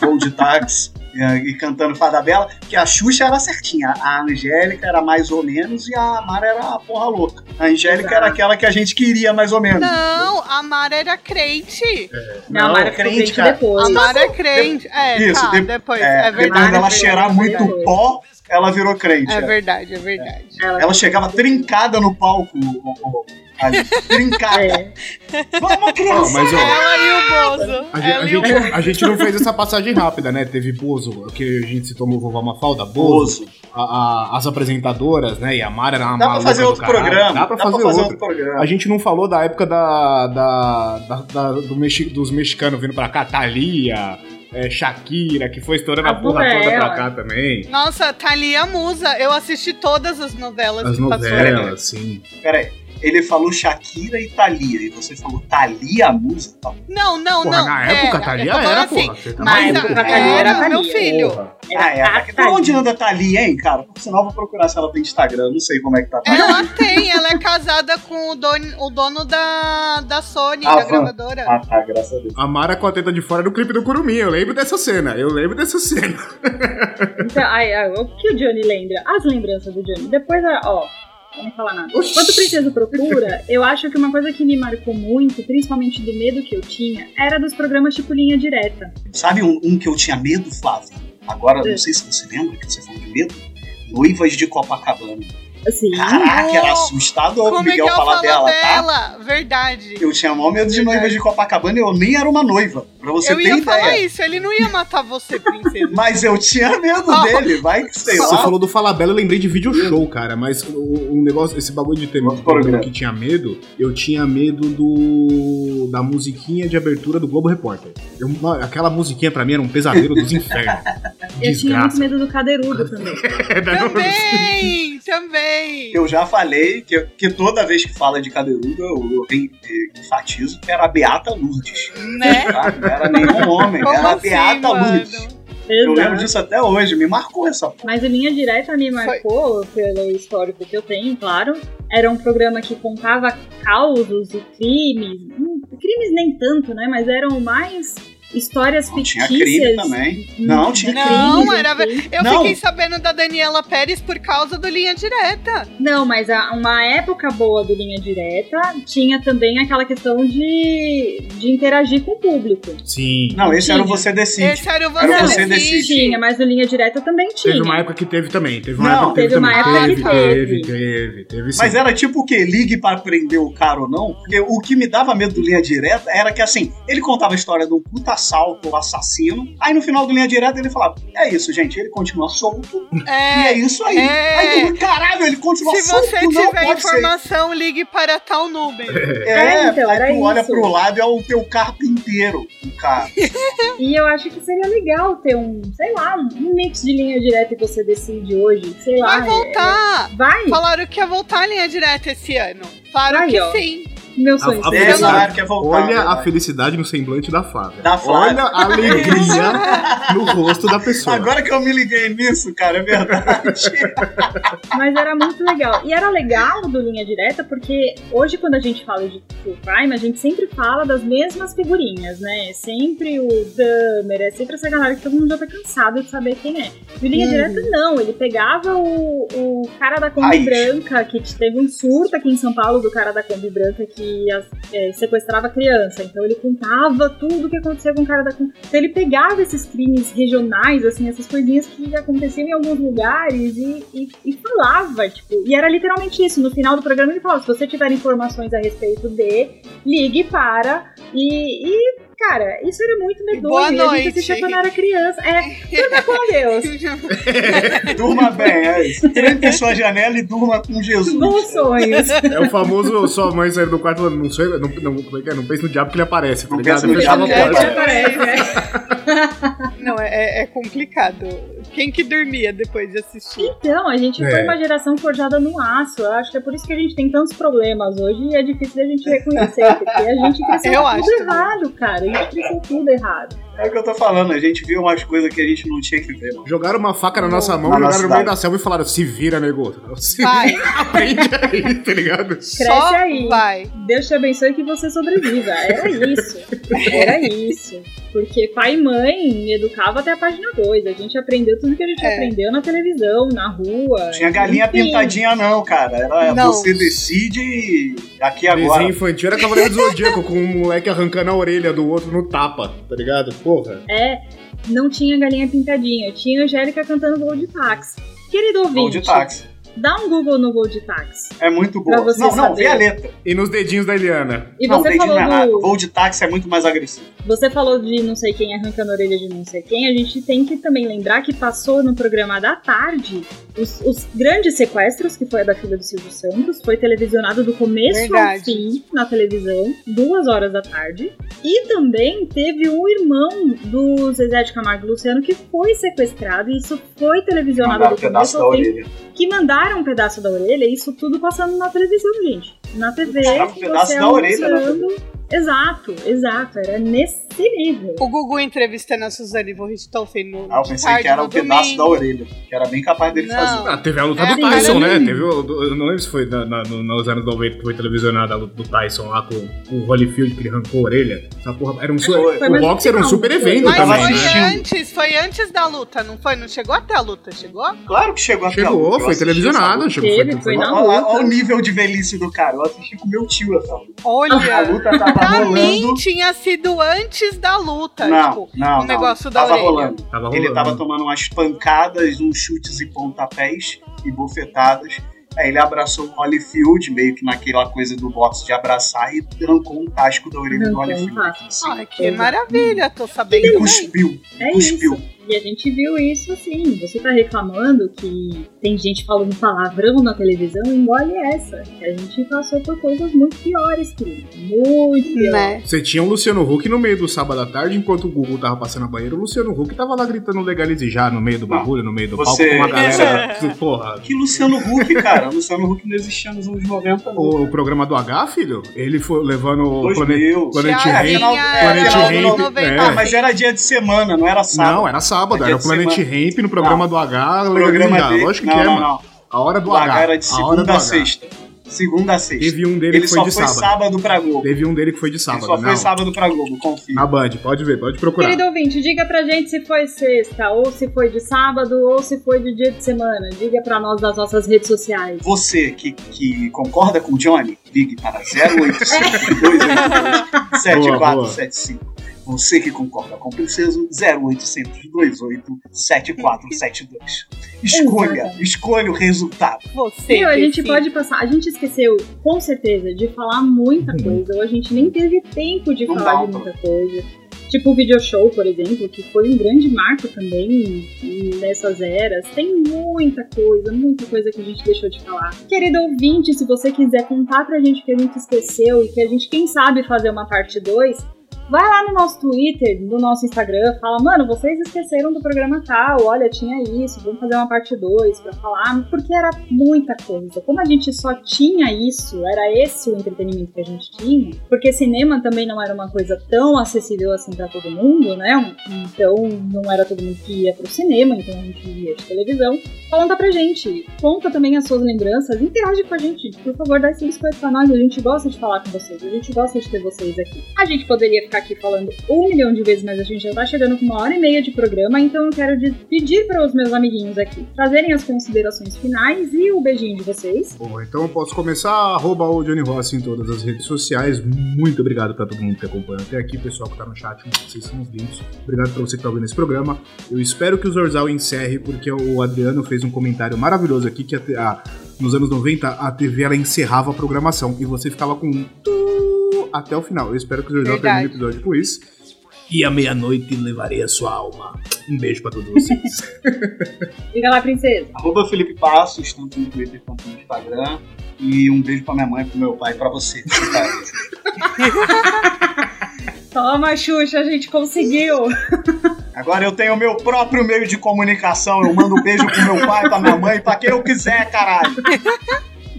com voo de táxi. E, e cantando Fada Bela, que a Xuxa era certinha. A Angélica era mais ou menos e a Mara era a porra louca. A Angélica Exato. era aquela que a gente queria, mais ou menos. Não, a Mara era crente. Não, a Mara ficou crente, crente depois. A Mara é crente. É, Isso, tá, de- depois. É, É, depois verdade. dela é cheirar muito é pó, ela virou crente. É é. verdade, é verdade. Ela chegava trincada no palco, o- o- ali, trincada. É. Vamos, criança! Ó, mas, ó, Ela e o Bozo. A gente, a, Ela o gente, Bozo. a gente não fez essa passagem rápida, né? Teve Bozo, que a gente citou no Vovó Mafalda, Bozo, Bozo. a- a- as apresentadoras, né? E a Mara era uma Dá pra fazer outro caralho. programa. Dá pra fazer, outro. outro programa. A gente não falou da época da, da, da- da- do mexi, dos mexicanos vindo pra cá, Thalia, é, Shakira, que foi estourando a As porra toda pra cá também. Nossa, Thalia Musa. Eu assisti todas as novelas As que passou. novelas, sim. Peraí, ele falou Shakira e Thalia, e você falou Thalia Musa? Tá. Não, não, Porra, não. na é, época, eu Thalia era, assim, porra. Você tá na Mas maluco? época, a- Thalia era era, meu filho. Porra. Ah, é. a Por onde anda a Thalia, hein, cara? Por sinal, vou procurar se ela tem Instagram, não sei como é que tá. Ela tem, ela é casada com o dono, o dono da, da Sony, Ah, da Van. gravadora. Ah, tá, graças a Deus. A Mara com a teta de fora do clipe do Curumim, eu lembro dessa cena, eu lembro dessa cena. Então, ai, ai, o que o Johnny lembra? As lembranças do Johnny. Depois, ó, não falar nada. Oxi. Enquanto o Princesa Procura, eu acho que uma coisa que me marcou muito, principalmente do medo que eu tinha, era dos programas tipo Linha Direta. Sabe um, um que eu tinha medo, Flávio? Agora, não sei se você lembra que você falou de medo. Noivas de Copacabana. Assim, Caraca, era assustador o Como é que Miguel eu falar falo dela, tá? dela? Verdade. Eu tinha maior medo de noivas de Copacabana e eu nem era uma noiva. Pra você Eu ter ia ideia. falar isso, ele não ia matar você, princesa. Mas eu tinha medo Oh. dele, vai que sei Você lá. falou do Falabella, eu lembrei de video show, cara, mas o, o negócio, esse bagulho de ter programa. que tinha medo, eu tinha medo do da musiquinha de abertura do Globo Repórter. Eu- aquela musiquinha pra mim era um pesadelo dos infernos. eu tinha muito medo do Cadeirudo também. também, também. Eu já falei que, que toda vez que fala de cadeirudo, eu, eu enfatizo que era a Beata Lourdes. Né? tá? Não era nenhum homem, Como era a assim, Beata mano? Lourdes. Eu lembro Exato. disso até hoje, me marcou essa porra. Mas o Linha Direta me marcou, pelo histórico que eu tenho, claro. Era um programa que contava causos e crimes. Hum, crimes nem tanto, né? Mas eram mais histórias Não, tinha fictícias. crime também. Não, tinha crime. Não, era. Eu Não. fiquei sabendo da Daniela Pérez por causa do Linha Direta. Não, mas a- uma época boa do Linha Direta tinha também aquela questão de, de interagir com o público. Sim. Não, esse era o Tinha. Você Decide. Esse era o Você, Era o Você Decide. Decide. Tinha, mas no Linha Direta também tinha. Teve uma época que teve também. Teve uma Não, época que teve, teve uma também. época teve, que teve, teve. teve, teve, sim. Mas era tipo o quê? Ligue para prender o cara ou não? Porque o que me dava medo do Linha Direta era que, assim, ele contava a história um puta assalto, assassino. Aí no final do Linha Direta ele falava: É isso, gente, ele continua solto. E é É. isso aí. é. Aí tu, caralho, ele continua Se solto. você não tiver ser. informação, ligue para tal número. É, É, então, aí era tu olha isso. pro lado e é o teu carpinteiro, o cara. E eu acho que seria legal ter um, sei lá, um mix de linha direta que você decide hoje. Sei lá. Vai voltar. é- vai, Falaram que ia voltar a linha direta esse ano. Falaram Aí, que ó. sim. Meu A- sonho. a seria- felicidade quer voltar, Olha a felicidade no semblante da Flávia. Da Flávia. Olha a alegria no rosto da pessoa. Agora que eu me liguei nisso, cara, é verdade. Mas era muito legal. E era legal do Linha Direta porque hoje, quando a gente fala de True Crime, a gente sempre fala das mesmas figurinhas, né? É sempre o Dahmer, é sempre essa galera que todo mundo já tá cansado de saber quem é. E o Linha Uhum. Direta não, ele pegava o, o cara da Kombi. Branca, que teve um surto aqui em São Paulo do cara da Kombi Branca que é, sequestrava criança. Então ele contava tudo o que acontecia com o cara da. Então ele pegava esses crimes regionais, assim, essas coisinhas que aconteciam em alguns lugares e, e, e falava, tipo, e era literalmente isso. No final do programa ele falava: se você tiver informações a respeito de, ligue para. E, e, cara, isso era muito medonho. Boa e a noite. gente assistia quando era criança. É, durma com Deus. durma bem, é isso. Tranque sua janela e durma com Jesus. Bons sonhos. É o famoso sua mãe sair do quarto falando, não sei, não, não, como é que é? Não pense no diabo que ele aparece, tá Não pense no diabo que ele porta. Parece, né? Não, é, é complicado. Quem que dormia depois de assistir? Então, a gente É. foi uma geração forjada no aço. Eu acho que é por isso que a gente tem tantos problemas hoje e é difícil da gente reconhecer, porque a gente cresceu Eu tudo acho também. errado, cara. A gente cresceu tudo errado. É o que eu tô falando, a gente viu umas coisas que a gente não tinha que ver, mano. Jogaram uma faca na nossa mão, Na jogaram nossa no meio da selva e falaram, se vira, nego. Se Vai. vira, aprende aí, tá ligado? Cresce Só aí. vai. Deus te abençoe que você sobreviva. Era isso. Era isso. Porque pai e mãe me educava até a página 2. A gente aprendeu tudo que a gente É. aprendeu na televisão, na rua. Tinha galinha enfim. pintadinha não, cara. Era Não. você decide aqui Desenho agora. infantil era Cavaleiro do Zodíaco, com um moleque arrancando a orelha do outro no tapa, tá ligado? Porra. É, não tinha galinha pintadinha. Tinha Angélica cantando Voo de Táxi. Querido ouvinte, de táxi. Dá um Google no Voo de Táxi. É muito boa. você Não, não, saber. vê a letra. E nos dedinhos da Eliana. E não, você dedinho falou não é nada. do, Voo de táxi é muito mais agressivo. Você falou de não sei quem arrancando a orelha de não sei quem. A gente tem que também lembrar que passou no programa da tarde os, os grandes sequestros, que foi a da filha do Silvio Santos. Foi televisionado do começo ao Verdade. fim na televisão, duas horas da tarde. E também teve um irmão do Zezé de Camargo Luciano que foi sequestrado. E isso foi televisionado Mandaram do pedaço começo da ao fim. orelha. Que mandaram um pedaço da orelha. Isso tudo passando na televisão, gente. Na TV. Mostrava um pedaço da orelha na almoçando. Exato, exato. Era nesse nível. O Gugu entrevistando a Suzane von Richthofen no Ah, eu pensei tarde, que era um pedaço da orelha. Que era bem capaz dele Não. fazer. Ah, teve a luta É, do Tyson, né? Teve eu não lembro se foi na- na- no- nos anos 90 que foi televisionada a luta do Tyson lá com, com o Holyfield que ele arrancou a orelha. Essa porra era um su- Foi. Foi O boxe era um super foi? evento Mas também, foi né? antes, foi antes da luta, não foi? Não chegou até a luta, chegou? Claro que chegou até a Chegou, luta. Eu foi televisionado. Chegou, foi na luta. Olha, luta. olha o nível de velhice do cara. Eu assisti com meu tio essa luta. A Olha, luta tava pra mim rolando. tinha sido antes da luta, Não, tipo, não, o não. negócio da tava orelha. rolando. Tava Ele rolando. tava tomando umas pancadas, uns chutes e pontapés e bofetadas. Aí ele abraçou o Holyfield, meio que naquela coisa do boxe de abraçar, e trancou um tasco da orelha do um Holyfield. assim. Ai, que maravilha, tô sabendo. E cuspiu. É cuspiu. isso. E a gente viu isso assim. Você tá reclamando que tem gente falando palavrão na televisão, engole essa. Que a gente passou por coisas muito piores, querido. Muito piores. Né? Você tinha o Luciano Huck no meio do sábado à tarde, enquanto o Google tava passando a banheira, o Luciano Huck tava lá gritando legalize já no meio do Não. bagulho, no meio do Você- palco, com uma galera. Porra. Que Luciano Huck, cara. Luciano Huck não existia nos anos 90, não. O, o programa do H, filho, ele foi levando o Planet. Planet Já Ramp. Planet já Ramp, é. 90. Ah, mas era dia de semana, não era sábado. Não, era sábado, Dia era o Planet Ramp no programa do H, legalizar. dele- Lógico não, que é, não, mano. não. A hora do O H. H era de a hora do segunda a H. sexta. Segunda a sexta. Teve um dele Ele que foi só de foi sábado. sábado pra Globo. Teve um dele que foi de Ele sábado, só foi não. sábado pra Globo, confia. Na Band, pode ver, pode procurar. Querido ouvinte, diga pra gente se foi sexta, ou se foi de sábado, ou se foi de dia de semana. Diga pra nós das nossas redes sociais. Você que, que concorda com o Johnny, ligue para 0800 288 7475. Você que concorda com o Princeso, 0800 28 7472. Escolha, escolha o resultado. Você. Meu, a gente pode passar. A gente esqueceu, com certeza, de falar muita coisa. Ou a gente nem teve tempo de Não falar de muita coisa. Tipo o video show, por exemplo, que foi um grande marco também nessas eras. Tem muita coisa, muita coisa que a gente deixou de falar. Querido ouvinte, se você quiser contar pra gente o que a gente esqueceu e que a gente, quem sabe, fazer uma parte 2, vai lá no nosso Twitter, no nosso Instagram, fala, mano, vocês esqueceram do programa tal, olha, tinha isso, vamos fazer uma parte 2 pra falar, porque era muita coisa. Como a gente só tinha isso, era esse o entretenimento que a gente tinha, porque cinema também não era uma coisa tão acessível assim pra todo mundo, né? Então não era todo mundo que ia pro cinema, então a gente via de televisão. Conta pra gente, conta também as suas lembranças, interage com a gente, por favor, dá esse biscoito pra nós, a gente gosta de falar com vocês, a gente gosta de ter vocês aqui. A gente poderia ficar aqui falando um milhão de vezes, mas a gente já tá chegando com uma hora e meia de programa, então eu quero pedir para os meus amiguinhos aqui trazerem as considerações finais e o beijinho de vocês. Bom, então eu posso começar, arroba o Johnny Rossi em todas as redes sociais. Muito obrigado pra todo mundo que acompanha até aqui, pessoal que tá no chat, vocês são os lindos. Obrigado pra você que tá ouvindo esse programa. Eu espero que o Zorzal encerre, porque o Adriano fez um comentário maravilhoso aqui, que a, a- nos anos 90 a TV ela encerrava a programação e você ficava com um até o final. Eu espero que o Verdade. termine o episódio com isso. E à meia-noite levarei a sua alma. Um beijo pra todos vocês. Diga lá, princesa. Arroba Felipe Passos, tanto no Twitter quanto no Instagram. E um beijo pra minha mãe, pro meu pai e pra você. Toma, Xuxa, a gente conseguiu. Agora eu tenho o meu próprio meio de comunicação. Eu mando um beijo pro meu pai, pra minha mãe, pra quem eu quiser, caralho.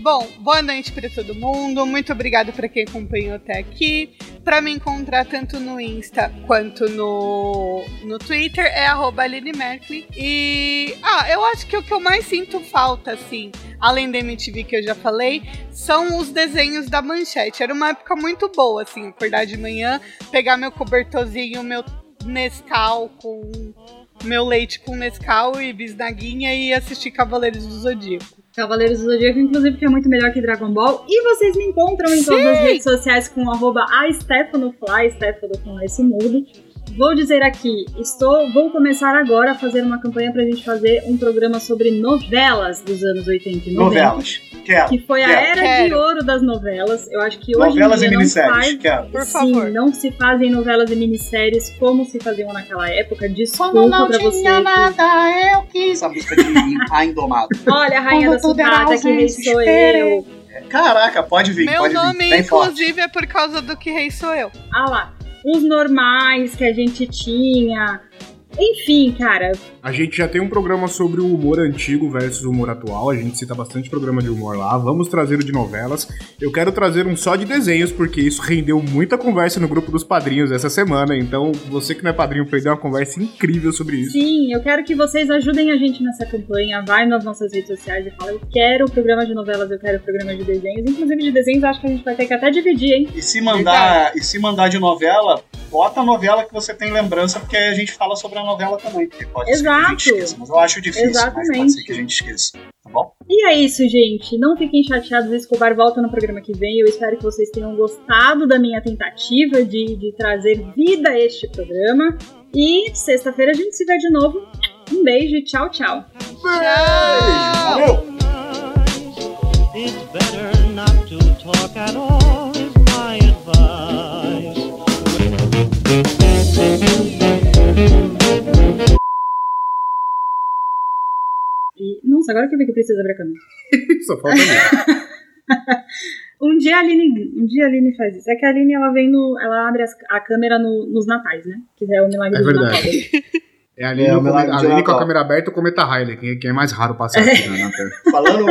Bom, boa noite pra todo mundo. Muito obrigado pra quem acompanhou até aqui. Pra me encontrar tanto no Insta quanto no, no Twitter é arroba Aline Merkley. E ah, eu acho que o que eu mais sinto falta, assim, além da MTV que eu já falei, são os desenhos da manchete. Era uma época muito boa, assim, acordar de manhã, pegar meu cobertorzinho, meu Nescau com meu leite com Nescau e bisnaguinha e assistir Cavaleiros do Zodíaco. Cavaleiros do Zodíaco, inclusive, que é muito melhor que Dragon Ball. E vocês me encontram em todas as redes sociais com arroba a StefanoFly, Stefano com esse mudo. Vou dizer aqui, estou, vou começar agora a fazer uma campanha pra gente fazer um programa sobre novelas dos anos 80 e 90. Novelas. Quero. Que foi a Quero. era de Quero. ouro das novelas. Eu acho que hoje Novelas em e dia minisséries. não faz... Quero. Por Sim, favor. não se fazem novelas e minisséries como se faziam naquela época. Desculpa pra você. que- eu quis. Essa música de A. Olha a rainha da tudo era sucata, que rei sou eu. Caraca, pode vir, Meu pode nome, vir. Bem forte. inclusive, é por causa do que rei sou eu. Ah lá, os normais que a gente tinha. Enfim, cara, A gente já tem um programa sobre o humor antigo versus o humor atual. A gente cita bastante programa de humor lá. Vamos trazer o de novelas. Eu quero trazer um só de desenhos, porque isso rendeu muita conversa no grupo dos padrinhos essa semana. Então, você que não é padrinho perdeu uma conversa incrível sobre isso. sim, eu quero que vocês ajudem a gente nessa campanha. Vai nas nossas redes sociais e fala: eu quero o programa de novelas, eu quero o programa de desenhos. Inclusive, de desenhos, acho que a gente vai ter que até dividir, hein? E se mandar, e se mandar de novela, bota a novela que você tem lembrança, porque aí a gente fala sobre a novela também. Porque pode ser que a Exato. gente esqueça, mas eu acho difícil, mas pode Exatamente. ser que a gente esqueça. Tá bom? E é isso, gente. Não fiquem chateados. Escobar volta no programa que vem. Eu espero que vocês tenham gostado da minha tentativa de, de trazer vida a este programa. E sexta-feira a gente se vê de novo. Um beijo e tchau, tchau. Tchau! Valeu! It's better not to talk at all, is my advice. Nossa, agora que eu vi que precisa abrir a câmera. Só falta mesmo. Um dia a Aline, um dia a Aline faz isso. É que a Aline ela vem no, ela abre as- a câmera no- nos natais, né? Que é o milagre É do verdade. Natal. dele. É ali, É, no o milagre come- de ali com a câmera aberta, o cometa Riley, que é- que é mais raro passar aqui na, na tela. Falando,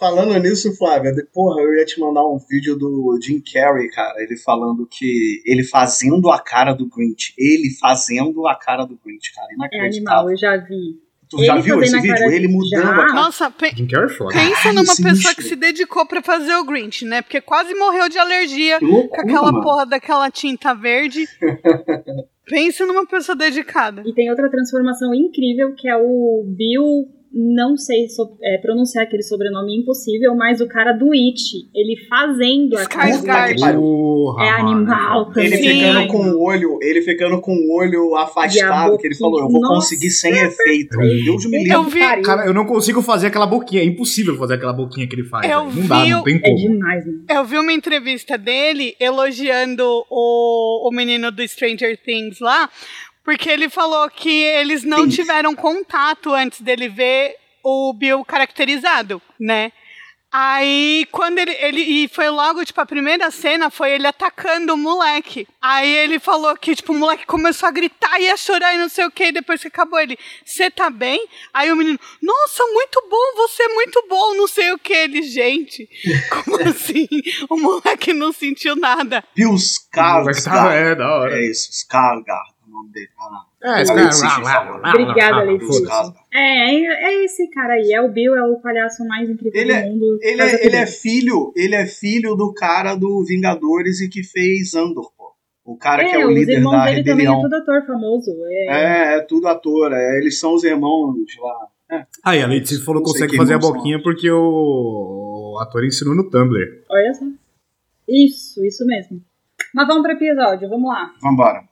falando nisso, Flávia, de- porra, eu ia te mandar um vídeo do Jim Carrey, cara, ele falando que. Ele fazendo a cara do Grinch. Ele fazendo a cara do Grinch, cara. É Inacreditável. animal, eu já vi. Tu já Ele viu fazendo esse vídeo? Ele mudando Já. a cara. Nossa, pe- Jim Carrey é foda. pensa Caralho, numa pessoa que se dedicou pra fazer o Grinch, né? Porque quase morreu de alergia Que com loucura, aquela mano. porra daquela tinta verde. pensa numa pessoa dedicada. E tem outra transformação incrível que é o Bill. Não sei so- é, pronunciar aquele sobrenome impossível, mas o cara do It, ele fazendo a Skarsgård. É mano. animal também. Ele ficando com o olho, ele ficando com o olho afastado, que ele falou, eu vou boquinha. conseguir sem efeito. Deus me livre. Eu vi. Cara, eu não consigo fazer aquela boquinha. É impossível fazer aquela boquinha que ele faz. Eu. Não dá, vi não tem É como. demais, mano. eu vi uma entrevista dele elogiando o, o menino do Stranger Things lá, porque ele falou que eles não Things. tiveram contato antes dele ver o Bill caracterizado, né? Aí, quando ele, ele. E foi logo, tipo, a primeira cena foi ele atacando o moleque. Aí ele falou que, tipo, o moleque começou a gritar e a chorar e não sei o que. E depois que acabou, ele, você tá bem? Aí o menino, nossa, muito bom, você é muito bom, não sei o que. Ele, gente, como assim? O moleque não sentiu nada. Vai ficar- Skarsgård. É, da hora. É isso, Skarsgård, o nome dele. Ah, não. É, esse cara. lá, por lá, favor. lá, Obrigada, Letícia. É, é, é esse cara aí. É o Bill, é o palhaço mais incrível Ele do é- mundo. Ele Faz é, ele é filho, ele é filho do cara do Vingadores e que fez Andor, pô. O cara que é o os líder irmãos da dele também é rebelião. tudo ator famoso. É, É, é tudo ator, é, eles são os irmãos lá. Aí, a Letícia falou que consegue fazer a irmãos são. boquinha porque o... o ator ensinou no Tumblr. Olha só. Isso, isso mesmo. Mas vamos pro episódio, vamos lá. Vambora.